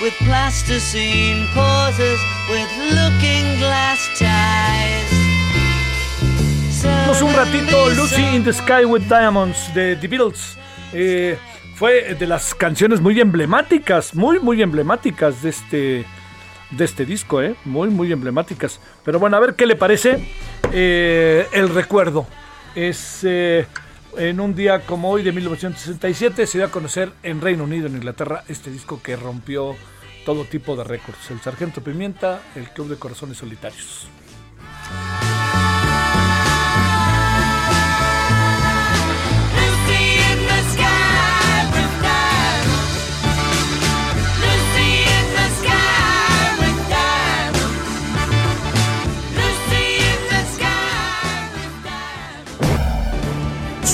K: with plasticine pauses with looking glass ties.
A: Un ratito Lucy in the Sky with Diamonds de The Beatles. Eh, fue de las canciones muy emblemáticas, muy, muy emblemáticas de este, de este disco, ¿eh? Muy, muy emblemáticas. Pero bueno, a ver qué le parece. Eh, el recuerdo. Es eh, en un día como hoy de 1967 se dio a conocer en Reino Unido, en Inglaterra, este disco que rompió todo tipo de récords. El Sargento Pimienta, el Club de Corazones Solitarios.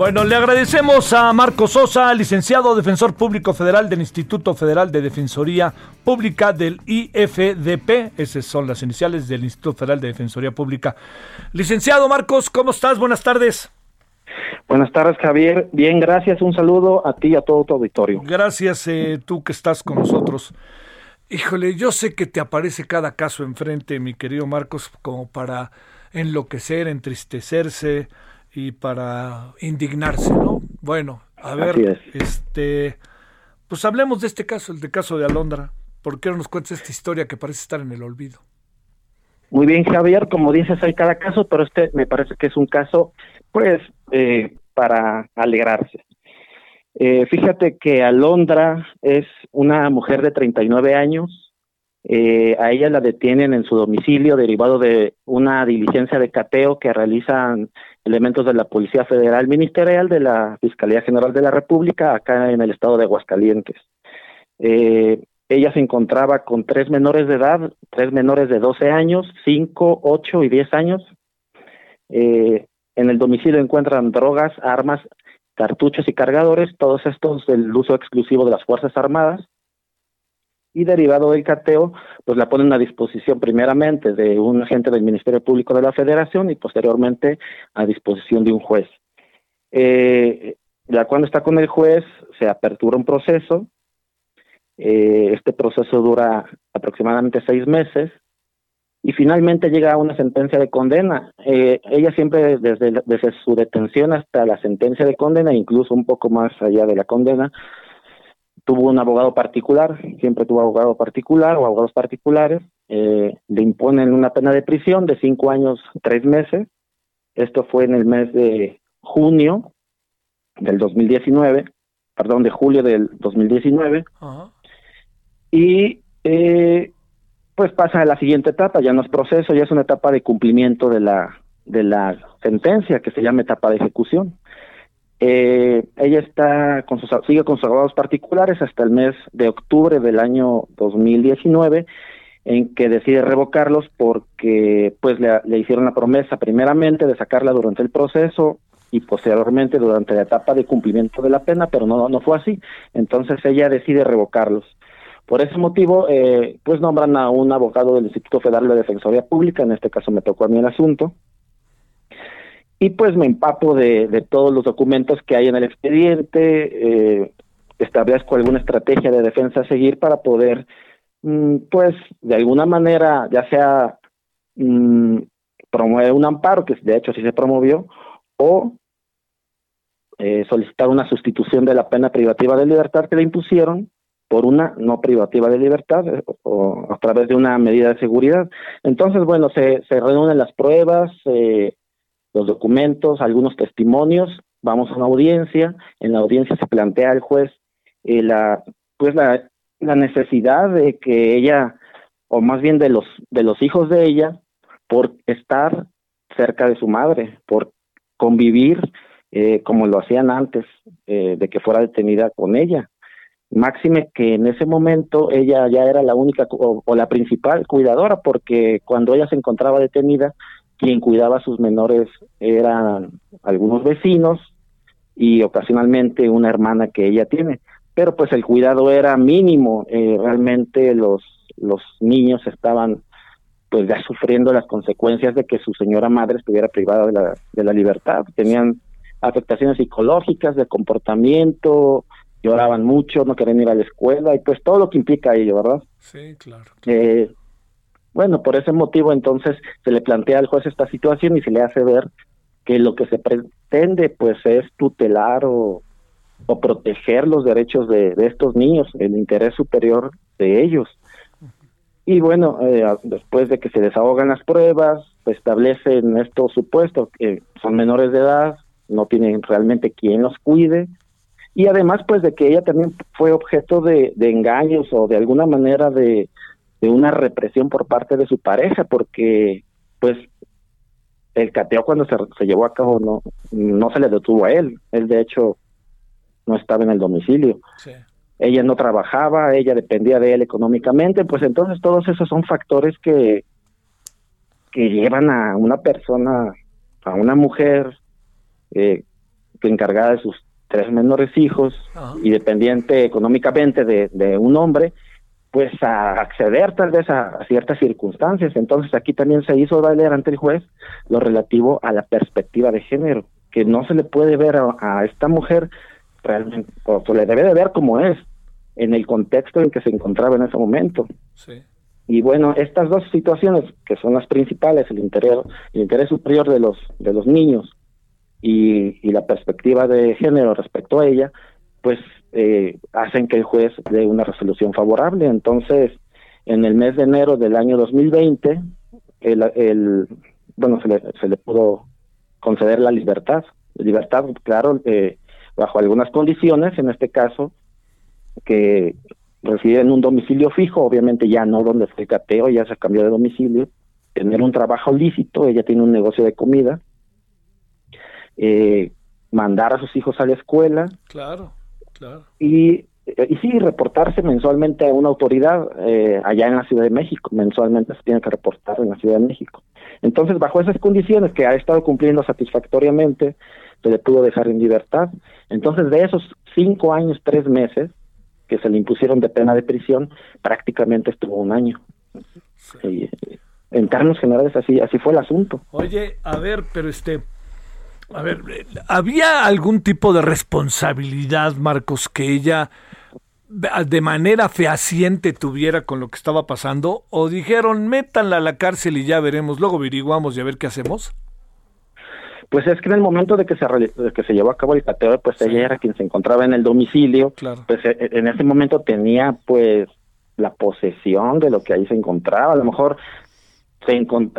A: Bueno, le agradecemos a Marco Sosa, licenciado defensor público federal del Instituto Federal de Defensoría Pública del IFDP. Esas son las iniciales del Instituto Federal de Defensoría Pública. Licenciado Marcos, ¿cómo estás? Buenas tardes.
L: Buenas tardes, Javier. Bien, gracias. Un saludo a ti y a todo tu auditorio.
A: Gracias, eh, tú que estás con nosotros. Híjole, yo sé que te aparece cada caso enfrente, mi querido Marcos, como para enloquecer, entristecerse y para indignarse, ¿no? Bueno, a ver,
L: es.
A: este, pues hablemos de este caso, el de caso de Alondra. ¿Por qué no nos cuentas esta historia que parece estar en el olvido?
L: Muy bien, Javier. Como dices, hay cada caso, pero este me parece que es un caso, pues, eh, para alegrarse. Eh, fíjate que Alondra es una mujer de 39 años. Eh, a ella la detienen en su domicilio derivado de una diligencia de cateo que realizan elementos de la Policía Federal Ministerial de la Fiscalía General de la República acá en el estado de Aguascalientes. Eh, ella se encontraba con tres menores de edad, tres menores de 12 años, 5, 8 y 10 años. Eh, en el domicilio encuentran drogas, armas, cartuchos y cargadores, todos estos del uso exclusivo de las Fuerzas Armadas. Y derivado del cateo, pues la ponen a disposición primeramente de un agente del Ministerio Público de la Federación y posteriormente a disposición de un juez. Eh, ya cuando está con el juez, se apertura un proceso. Eh, este proceso dura aproximadamente seis meses y finalmente llega a una sentencia de condena. Eh, ella siempre, desde, desde su detención hasta la sentencia de condena, incluso un poco más allá de la condena, tuvo un abogado particular, siempre tuvo abogado particular o abogados particulares. Eh, le imponen una pena de prisión de cinco años, tres meses. Esto fue en el mes de junio del 2019, perdón, de julio del 2019 y eh, pues pasa a la siguiente etapa, ya no es proceso, ya es una etapa de cumplimiento de la de la sentencia que se llama etapa de ejecución. Eh, ella está con sus sigue con sus abogados particulares hasta el mes de octubre del año 2019 en que decide revocarlos porque pues le, le hicieron la promesa primeramente de sacarla durante el proceso y posteriormente durante la etapa de cumplimiento de la pena, pero no no fue así. Entonces ella decide revocarlos. Por ese motivo, eh, pues nombran a un abogado del Instituto Federal de Defensoría Pública, en este caso me tocó a mí el asunto, y pues me empapo de, todos los documentos que hay en el expediente, eh, establezco alguna estrategia de defensa a seguir para poder, mm, pues, de alguna manera, ya sea mm, promover un amparo, que de hecho sí se promovió, o eh, solicitar una sustitución de la pena privativa de libertad que le impusieron por una no privativa de libertad eh, o a través de una medida de seguridad. Entonces, bueno, se, se reúnen las pruebas, eh, los documentos, algunos testimonios, vamos a una audiencia, en la audiencia se plantea al juez eh, la pues la, necesidad de que ella o más bien de los de los hijos de ella por estar cerca de su madre, por convivir eh, como lo hacían antes eh, de que fuera detenida con ella. Máxime que en ese momento ella ya era la única o la principal cuidadora, porque cuando ella se encontraba detenida, quien cuidaba a sus menores eran algunos vecinos y ocasionalmente una hermana que ella tiene. Pero pues el cuidado era mínimo, eh, realmente los, los niños estaban pues ya sufriendo las consecuencias de que su señora madre estuviera privada de la, de la libertad. Tenían afectaciones psicológicas, de comportamiento, lloraban mucho, no querían ir a la escuela y pues todo lo que implica ello, ¿verdad?
A: Sí, claro.
L: Eh, bueno, por ese motivo entonces se le plantea al juez esta situación y se le hace ver que lo que se pretende pues es tutelar o, o proteger los derechos de, estos niños, el interés superior de ellos. Y bueno, eh, después de que se desahogan las pruebas, se establecen estos supuestos que son menores de edad, no tienen realmente quien los cuide, y además pues de que ella también fue objeto de engaños o de alguna manera de, de una represión por parte de su pareja, porque pues el cateo cuando se, se llevó a cabo no, no se le detuvo a él. Él, de hecho, no estaba en el domicilio. Ella no trabajaba, ella dependía de él económicamente, pues entonces todos esos son factores que, que llevan a una persona, a una mujer eh, que encargada de sus tres menores hijos y dependiente económicamente de, de un hombre, pues a acceder tal vez a, a ciertas circunstancias. Entonces aquí también se hizo valer ante el juez lo relativo a la perspectiva de género, que no se le puede ver a, a esta mujer realmente, o se le debe de ver como es, en el contexto en que se encontraba en ese momento. Y bueno, estas dos situaciones que son las principales, el interés, el interés superior de los de los niños y, y la perspectiva de género respecto a ella, pues eh, hacen que el juez dé una resolución favorable. Entonces, en el mes de enero del año 2020, el, el bueno, se le, se le pudo conceder la libertad. Libertad, claro, eh, bajo algunas condiciones, en este caso, que reside en un domicilio fijo, obviamente ya no donde fue cateo, ya se cambió de domicilio, tener un trabajo lícito, ella tiene un negocio de comida, eh, mandar a sus hijos a la escuela
A: Claro, claro.
L: y, y sí, reportarse mensualmente a una autoridad eh, allá en la Ciudad de México, mensualmente se tiene que reportar en la Ciudad de México. Entonces, bajo esas condiciones que ha estado cumpliendo satisfactoriamente, se le pudo dejar en libertad. Entonces, de esos cinco años, tres meses que se le impusieron de pena de prisión, prácticamente estuvo un año. Y, en términos generales, así, así fue el asunto.
A: Oye, a ver, pero este, a ver, eh, ¿había algún tipo de responsabilidad, Marcos, que ella de manera fehaciente tuviera con lo que estaba pasando? ¿O dijeron, métanla a la cárcel y ya veremos, luego averiguamos y a ver qué hacemos?
L: Pues es que en el momento de que se de que se llevó a cabo el cateo, pues ella era quien se encontraba en el domicilio. Pues e- en ese momento tenía pues la posesión de lo que ahí se encontraba. A lo mejor se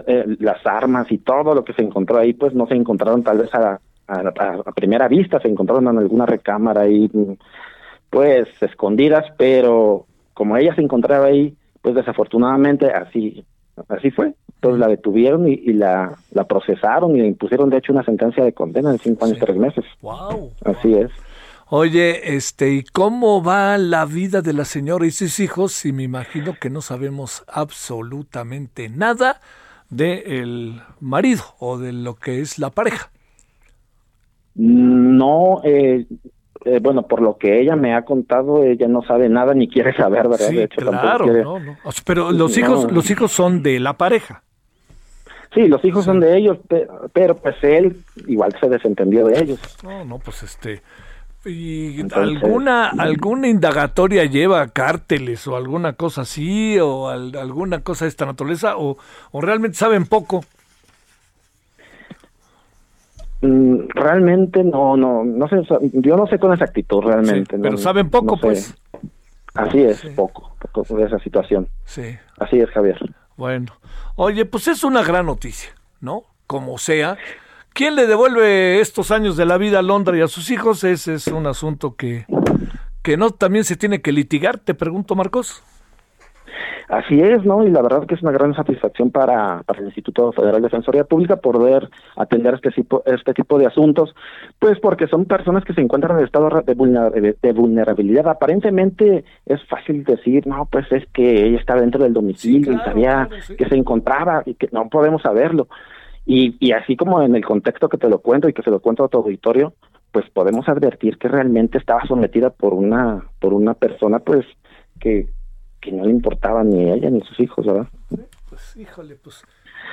L: eh, las armas y todo lo que se encontró ahí, pues no se encontraron tal vez a, a, a- primera vista, se encontraron en alguna recámara ahí, pues escondidas, pero como ella se encontraba ahí, pues desafortunadamente así así fue. Entonces la detuvieron y, y la, la procesaron y le impusieron de hecho una sentencia de condena de cinco años tres meses.
A: Wow.
L: Así es.
A: Oye, este, ¿y cómo va la vida de la señora y sus hijos? Y me imagino que no sabemos absolutamente nada de el marido o de lo que es la pareja.
L: No, eh, eh, bueno, por lo que ella me ha contado, ella no sabe nada ni quiere saber, ¿verdad?
A: Sí,
L: de hecho,
A: claro,
L: quiere-
A: no, Pero los hijos,
L: No.
A: los hijos son de la pareja.
L: Sí, los hijos son de ellos, pe- pero, pues él igual se desentendió de ellos.
A: No, no, pues este. ¿Y
L: Entonces,
A: alguna alguna indagatoria lleva cárteles o alguna cosa así o al- alguna cosa de esta naturaleza o, o realmente saben poco?
L: Mm, realmente no, no, no sé, yo no sé con exactitud realmente.
A: pero
L: no-
A: saben poco,
L: no sé.
A: pues.
L: Así es, poco, poco de esa situación.
A: Sí.
L: Así es, Javier.
A: Bueno, oye, pues es una gran noticia, ¿no? Como sea. ¿Quién le devuelve estos años de la vida a Londra y a sus hijos? Ese es un asunto que, que no también se tiene que litigar, te pregunto, Marcos.
L: Así es, ¿no? Y la verdad que es una gran satisfacción para, para el Instituto Federal de Defensoría Pública poder atender este tipo, este tipo de asuntos, pues porque son personas que se encuentran en estado de vulnera- de vulnerabilidad. Aparentemente es fácil decir, no, pues es que ella estaba dentro del domicilio y sabía que se encontraba y que no podemos saberlo. Y, y así como en el contexto que te lo cuento y que se lo cuento a tu auditorio, pues podemos advertir que realmente estaba sometida por una, por una persona, pues, que, que no le importaba ni ella ni sus hijos, ¿verdad?
A: Pues híjole, pues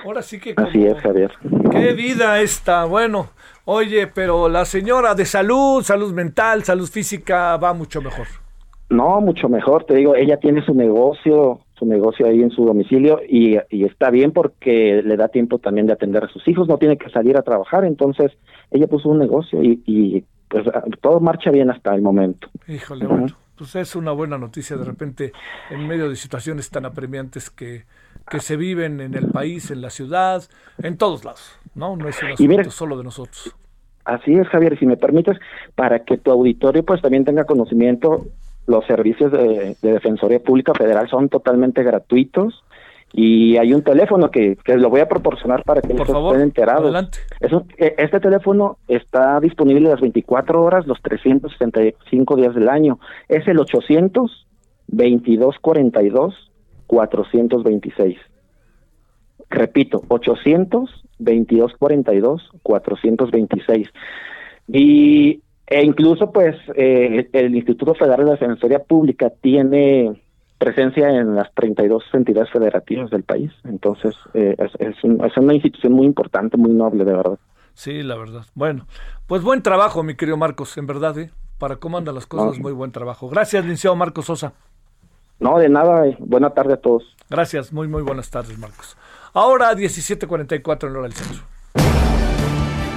A: ahora sí que
L: Así es, Javier.
A: Qué vida esta. Bueno, oye, pero la señora de salud, salud mental, salud física va mucho mejor.
L: No, mucho mejor, te digo, ella tiene su negocio, su negocio ahí en su domicilio y, y está bien porque le da tiempo también de atender a sus hijos, no tiene que salir a trabajar, entonces ella puso un negocio y, y pues ah, todo marcha bien hasta el momento.
A: Híjole,
L: Ujú.
A: bueno, pues es una buena noticia de repente en medio de situaciones tan apremiantes que, que se viven en el país, en la ciudad, en todos lados, ¿no? No es un asunto
L: mira-
A: solo de nosotros.
L: Así es, Javier, si me permites, para que tu auditorio pues también tenga conocimiento, los servicios de, de Defensoría Pública Federal son totalmente gratuitos Y hay un teléfono que, que lo voy a proporcionar para que
A: Por
L: ustedes
A: favor,
L: estén enterados.
A: adelante.
L: Es un- e- este teléfono está disponible las 24 horas, los 365 días del año. Es el 800 2242 426. Repito, 800 2242 426. Y e incluso pues eh, el Instituto Federal de Defensoría Pública tiene presencia en las 32 entidades federativas del país. Entonces, eh, es, es un- es una institución muy importante, muy noble, de verdad.
A: Sí, la verdad. Bueno, pues buen trabajo, mi querido Marcos, en verdad, ¿eh? Para cómo andan las cosas,
L: No.
A: muy buen trabajo. Gracias, licenciado Marcos Sosa.
L: No, de nada. eh, Buena tarde a todos.
A: Gracias, muy, muy buenas tardes, Marcos. Ahora 17.44 en hora del centro.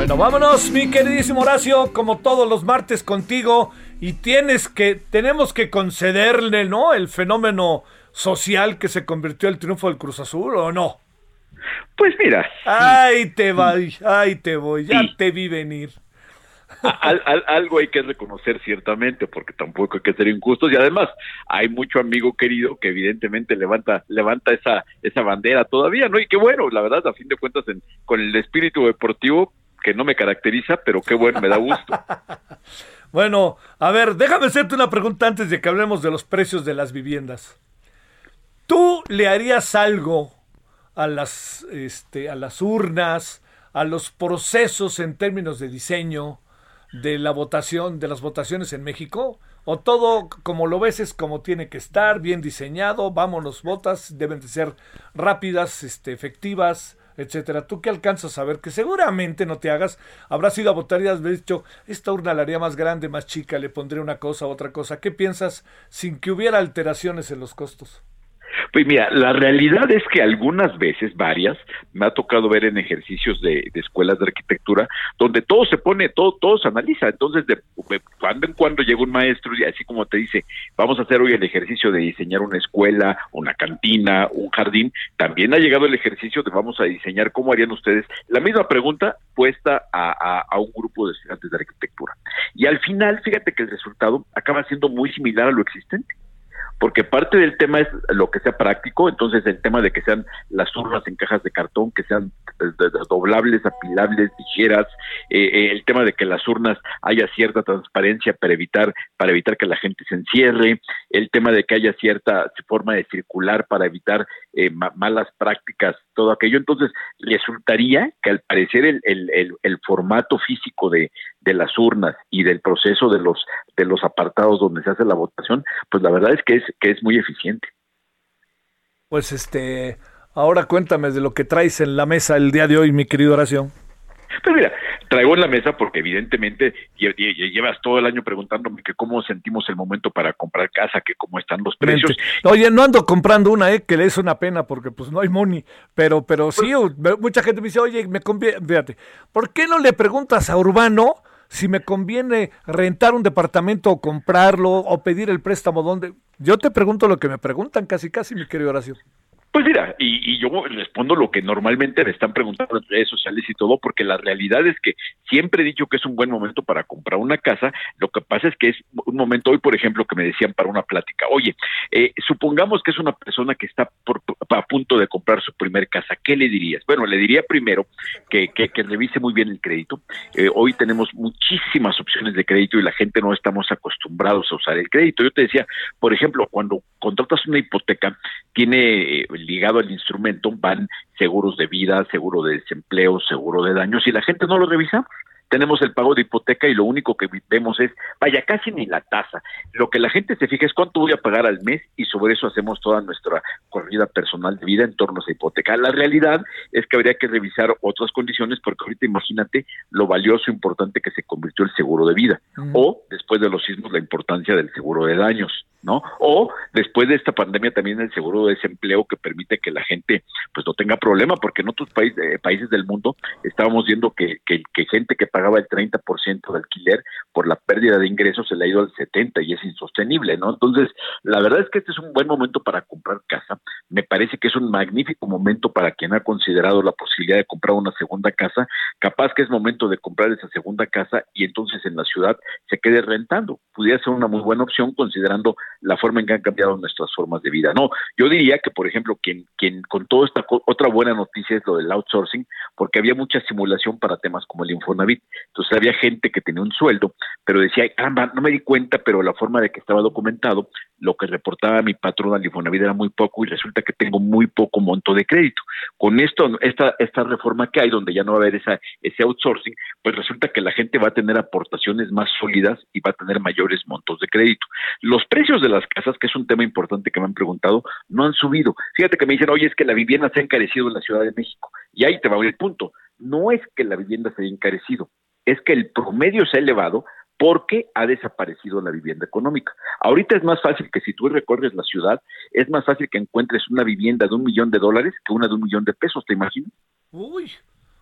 A: Bueno, vámonos, mi queridísimo Horacio, como todos los martes contigo. Y tienes que, tenemos que concederle, ¿no? El fenómeno social que se convirtió el triunfo del Cruz Azul, ¿o no?
M: Pues mira.
A: Ay, te voy, ay, te voy, ya te vi venir.
M: al- al- algo hay que reconocer ciertamente, porque tampoco hay que ser injustos y además hay mucho amigo querido que evidentemente levanta levanta esa esa bandera todavía, ¿no? Y qué bueno, la verdad, a fin de cuentas, en- con el espíritu deportivo que no me caracteriza, pero qué bueno, me da gusto.
A: Bueno, a ver, déjame hacerte una pregunta antes de que hablemos de los precios de las viviendas. ¿Tú le harías algo a las, este, a las urnas, a los procesos en términos de diseño de la votación, de las votaciones en México? ¿O todo como lo ves es como tiene que estar, bien diseñado, vámonos, votas, deben de ser rápidas, este, efectivas, etcétera. ¿Tú qué alcanzas a ver? Que seguramente no te hagas, habrás ido a votar y has dicho, esta urna la haría más grande, más chica, le pondré una cosa, otra cosa. ¿Qué piensas sin que hubiera alteraciones en los costos?
M: Pues mira, la realidad es que algunas veces, varias, me ha tocado ver en ejercicios de, de escuelas de arquitectura, donde todo se pone, todo, todo se analiza. Entonces, de, cuando en cuando llega un maestro y así como te dice, vamos a hacer hoy el ejercicio de diseñar una escuela, una cantina, un jardín, también ha llegado el ejercicio de vamos a diseñar cómo harían ustedes la misma pregunta puesta a un grupo de estudiantes de arquitectura. Y al final, fíjate que el resultado acaba siendo muy similar a lo existente porque parte del tema es lo que sea práctico, entonces el tema de que sean las urnas en cajas de cartón, que sean eh, doblables, apilables, ligeras, eh, eh, el tema de que las urnas haya cierta transparencia para evitar para evitar que la gente se encierre, el tema de que haya cierta forma de circular para evitar eh, ma- malas prácticas, todo aquello. Entonces resultaría que al parecer el, el, el, el formato físico de, de las urnas y del proceso de los de los apartados donde se hace la votación, pues la verdad es que es que es muy eficiente.
A: Pues este, ahora cuéntame de lo que traes en la mesa el día de hoy, mi querido Horacio.
M: Pues mira, traigo en la mesa porque evidentemente lle- lle- llevas todo el año preguntándome que cómo sentimos el momento para comprar casa, que cómo están los precios.
A: Oye, no ando comprando una, eh, que le es una pena porque pues no hay money, pero pero sí, u- mucha gente me dice, "Oye, me conviene, fíjate, ¿por qué no le preguntas a Urbano si me conviene rentar un departamento o comprarlo o pedir el préstamo donde Yo te pregunto lo que me preguntan casi casi, mi querido Horacio.
M: Pues mira, y, y yo respondo lo que normalmente me están preguntando en redes sociales y todo, porque la realidad es que siempre he dicho que es un buen momento para comprar una casa. Lo que pasa es que es un momento hoy, por ejemplo, que me decían para una plática, oye, eh, supongamos que es una persona que está por- a punto de comprar su primer casa, ¿qué le dirías? Bueno, le diría primero que, que, que revise muy bien el crédito. Eh, hoy tenemos muchísimas opciones de crédito y la gente no estamos acostumbrados a usar el crédito. Yo te decía, por ejemplo, cuando contratas una hipoteca, tiene eh, ligado al instrumento, van seguros de vida, seguro de desempleo, seguro de daños, y la gente no lo revisa. Tenemos el pago de hipoteca y lo único que vemos es, vaya, casi ni la tasa. Lo que la gente se fija es cuánto voy a pagar al mes y sobre eso hacemos toda nuestra corrida personal de vida en torno a esa hipoteca. La realidad es que habría que revisar otras condiciones porque ahorita imagínate lo valioso e importante que se convirtió el seguro de vida o después de los sismos la importancia del seguro de daños. ¿no? O después de esta pandemia también el seguro de desempleo que permite que la gente pues no tenga problema, porque en otros países, eh, países del mundo estábamos viendo que, que, que gente que pagaba el 30% de alquiler por la pérdida de ingresos se le ha ido al 70% y es insostenible, ¿no? Entonces, la verdad es que este es un buen momento para comprar casa, me parece que es un magnífico momento para quien ha considerado la posibilidad de comprar una segunda casa, capaz que es momento de comprar esa segunda casa y entonces en la ciudad se quede rentando, pudiera ser una muy buena opción considerando la forma en que han cambiado nuestras formas de vida. No, yo diría que, por ejemplo, quien, quien con toda esta otra buena noticia es lo del outsourcing, porque había mucha simulación para temas como el Infonavit. Entonces había gente que tenía un sueldo, pero decía, "Ay, caramba, no me di cuenta, pero la forma de que estaba documentado, lo que reportaba mi patrón al Infonavit era muy poco y resulta que tengo muy poco monto de crédito. Con esto, esta, esta reforma que hay, donde ya no va a haber esa, ese outsourcing, pues resulta que la gente va a tener aportaciones más sólidas y va a tener mayores montos de crédito. Los precios de las casas, que es un tema importante que me han preguntado, no han subido. Fíjate que me dicen, oye, es que la vivienda se ha encarecido en la Ciudad de México. Y ahí te va el punto. No es que la vivienda se haya encarecido, es que el promedio se ha elevado porque ha desaparecido la vivienda económica. Ahorita es más fácil que si tú recorres la ciudad, es más fácil que encuentres una vivienda de un millón de dólares que una de un millón de pesos, ¿te imaginas?
A: Uy,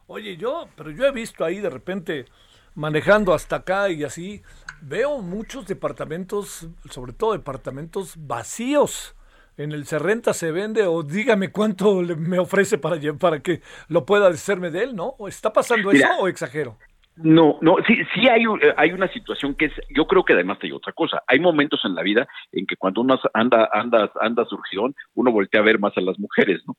A: oye, yo, pero yo he visto ahí de repente manejando hasta acá y así, veo muchos departamentos, sobre todo departamentos vacíos. En el se renta, se vende o dígame cuánto le- me ofrece para, para que lo pueda hacerme de él, ¿no? ¿O ¿Está pasando
M: Mira,
A: eso o exagero?
M: No, no, sí, sí hay, eh, hay una situación que es, yo creo que además hay otra cosa. Hay momentos en la vida en que cuando uno anda, anda, anda surgión, uno voltea a ver más a las mujeres, ¿no?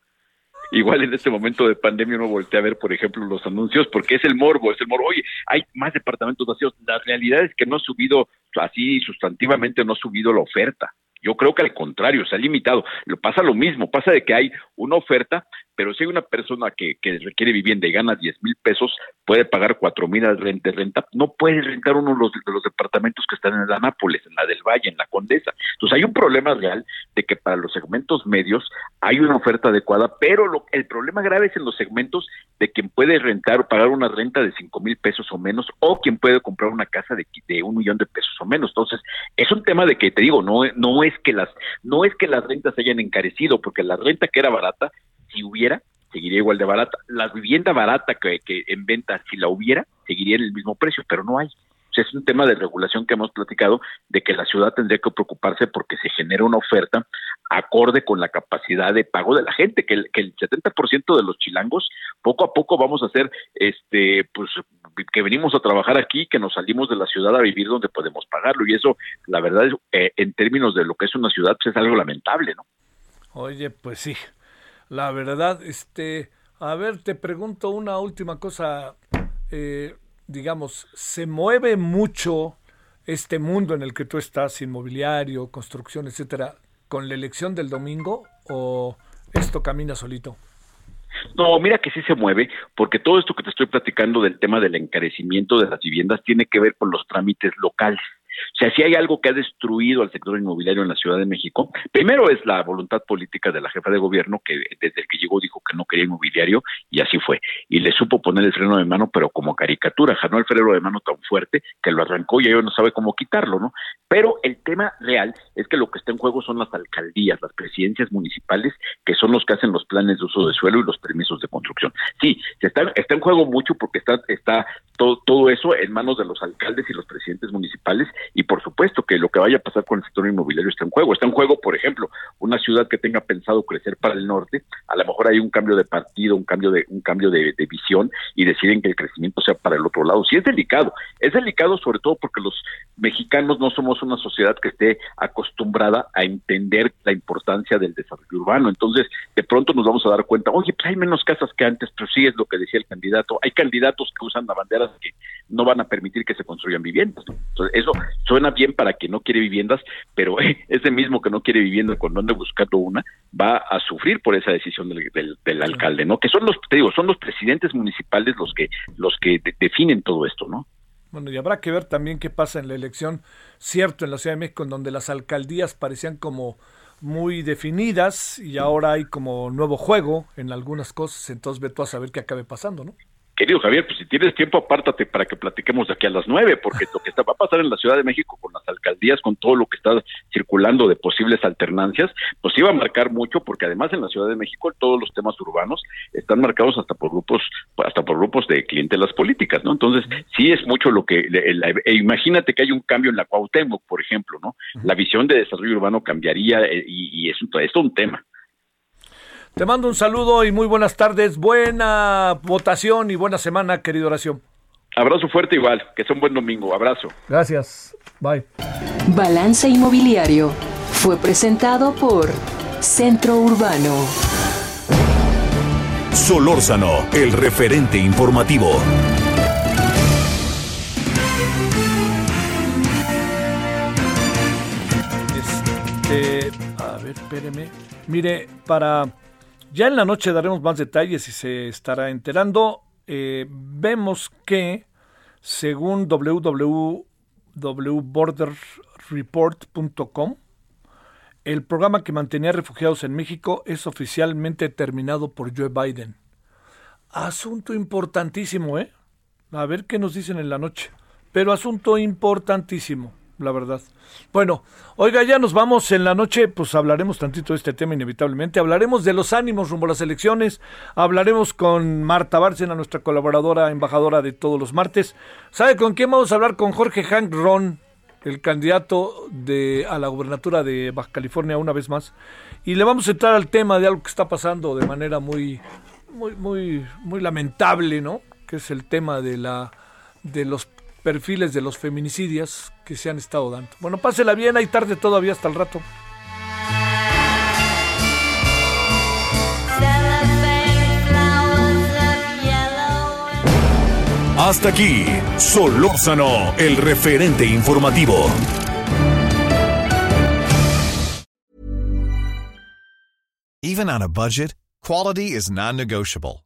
M: Igual en este momento de pandemia uno voltea a ver, por ejemplo, los anuncios, porque es el morbo, es el morbo. Oye, hay más departamentos vacíos. La realidad es que no ha subido, así sustantivamente no ha subido la oferta. Yo creo que al contrario, se ha limitado. Lo pasa lo mismo, pasa de que hay una oferta, pero si hay una persona que, requiere vivienda y gana 10 mil pesos, puede pagar cuatro mil de renta, no puede rentar uno de los, de los departamentos que están en la Nápoles, en la del Valle, en la Condesa. Entonces hay un problema real de que para los segmentos medios hay una oferta adecuada, pero lo- el problema grave es en los segmentos de quien puede rentar o pagar una renta de cinco mil pesos o menos, o quien puede comprar una casa de, un millón de pesos o menos. Entonces, es un tema de que te digo, no, no es que las, no es que las rentas hayan encarecido, porque la renta que era barata, si hubiera, seguiría igual de barata. La vivienda barata que, que en venta, si la hubiera, seguiría en el mismo precio, pero no hay. O sea, es un tema de regulación que hemos platicado de que la ciudad tendría que preocuparse porque se genera una oferta acorde con la capacidad de pago de la gente, que el, que el 70% de los chilangos poco a poco vamos a hacer, este, pues, que venimos a trabajar aquí, que nos salimos de la ciudad a vivir donde podemos pagarlo y eso, la verdad, eh, en términos de lo que es una ciudad, pues, es algo lamentable, ¿no?
A: Oye, pues sí. La verdad, este, a ver, te pregunto una última cosa. Eh, digamos, ¿se mueve mucho este mundo en el que tú estás, inmobiliario, construcción, etcétera, con la elección del domingo o esto camina solito?
M: No, mira que sí se mueve, porque todo esto que te estoy platicando del tema del encarecimiento de las viviendas tiene que ver con los trámites locales. O sea, si hay algo que ha destruido al sector inmobiliario en la Ciudad de México, primero es la voluntad política de la jefa de gobierno, que desde que llegó dijo que no quería inmobiliario, y así fue. Y le supo poner el freno de mano, pero como caricatura, jaló el freno de mano tan fuerte que lo arrancó y ella no sabe cómo quitarlo, ¿no? Pero el tema real es que lo que está en juego son las alcaldías, las presidencias municipales, que son los que hacen los planes de uso de suelo y los permisos de construcción. Sí, se está, está en juego mucho porque está, está todo eso en manos de los alcaldes y los presidentes municipales y por supuesto que lo que vaya a pasar con el sector inmobiliario está en juego. Está en juego, por ejemplo, una ciudad que tenga pensado crecer para el norte, a lo mejor hay un cambio de partido, un cambio de un cambio de, visión y deciden que el crecimiento sea para el otro lado. Sí es delicado, es delicado sobre todo porque los mexicanos no somos una sociedad que esté acostumbrada a entender la importancia del desarrollo urbano. Entonces, de pronto nos vamos a dar cuenta, oye, pues hay menos casas que antes, pero sí es lo que decía el candidato. Hay candidatos que usan la bandera de que no van a permitir que se construyan viviendas. ¿no? Entonces, eso, suena bien para quien no quiere viviendas, pero ese mismo que no quiere vivienda cuando ande buscando una va a sufrir por esa decisión del, del- del alcalde, ¿no? Que son los, te digo, son los presidentes municipales los que los que de- definen todo esto, ¿no?
A: Bueno, y habrá que ver también qué pasa en la elección, cierto, en la Ciudad de México, en donde las alcaldías parecían como muy definidas y ahora hay como nuevo juego en algunas cosas, entonces ve tú a saber qué acabe pasando, ¿no?
M: Querido Javier, pues si tienes tiempo, apártate para que platiquemos de aquí a las nueve, porque lo que está, va a pasar en la Ciudad de México con las alcaldías, con todo lo que está circulando de posibles alternancias, pues va a marcar mucho, porque además en la Ciudad de México todos los temas urbanos están marcados hasta por grupos, hasta por grupos de clientelas políticas, ¿no? Entonces sí es mucho lo que, e imagínate que hay un cambio en la Cuauhtémoc, por ejemplo, ¿no? La visión de desarrollo urbano cambiaría eh, y, y es, un, es un tema.
A: Te mando un saludo y muy buenas tardes, buena votación y buena semana, querido Oración.
M: Abrazo fuerte igual, que sea un buen domingo, abrazo.
A: Gracias, bye.
N: Balance Inmobiliario fue presentado por Centro Urbano.
B: Solórzano, el referente informativo.
A: Este, a ver, espéreme. Mire, para ya en la noche daremos más detalles y se estará enterando. Eh, vemos que según www.borderreport.com, el programa que mantenía refugiados en México es oficialmente terminado por Joe Biden. Asunto importantísimo, ¿eh? A ver qué nos dicen en la noche. Pero asunto importantísimo, la verdad. Bueno, oiga, ya nos vamos en la noche, pues hablaremos tantito de este tema inevitablemente. Hablaremos de los ánimos rumbo a las elecciones. Hablaremos con Marta Bárcena, nuestra colaboradora, embajadora de todos los martes. ¿Sabe con quién vamos a hablar? Con Jorge Hank Ron, el candidato de, a la gubernatura de Baja California una vez más. Y le vamos a entrar al tema de algo que está pasando de manera muy, muy, muy, muy lamentable, ¿no? Que es el tema de la de los perfiles de los feminicidios que se han estado dando. Bueno, pásela bien, hay tarde todavía hasta el rato.
B: Hasta aquí, Solórzano, el referente informativo.
O: Even on a budget, quality is non-negotiable.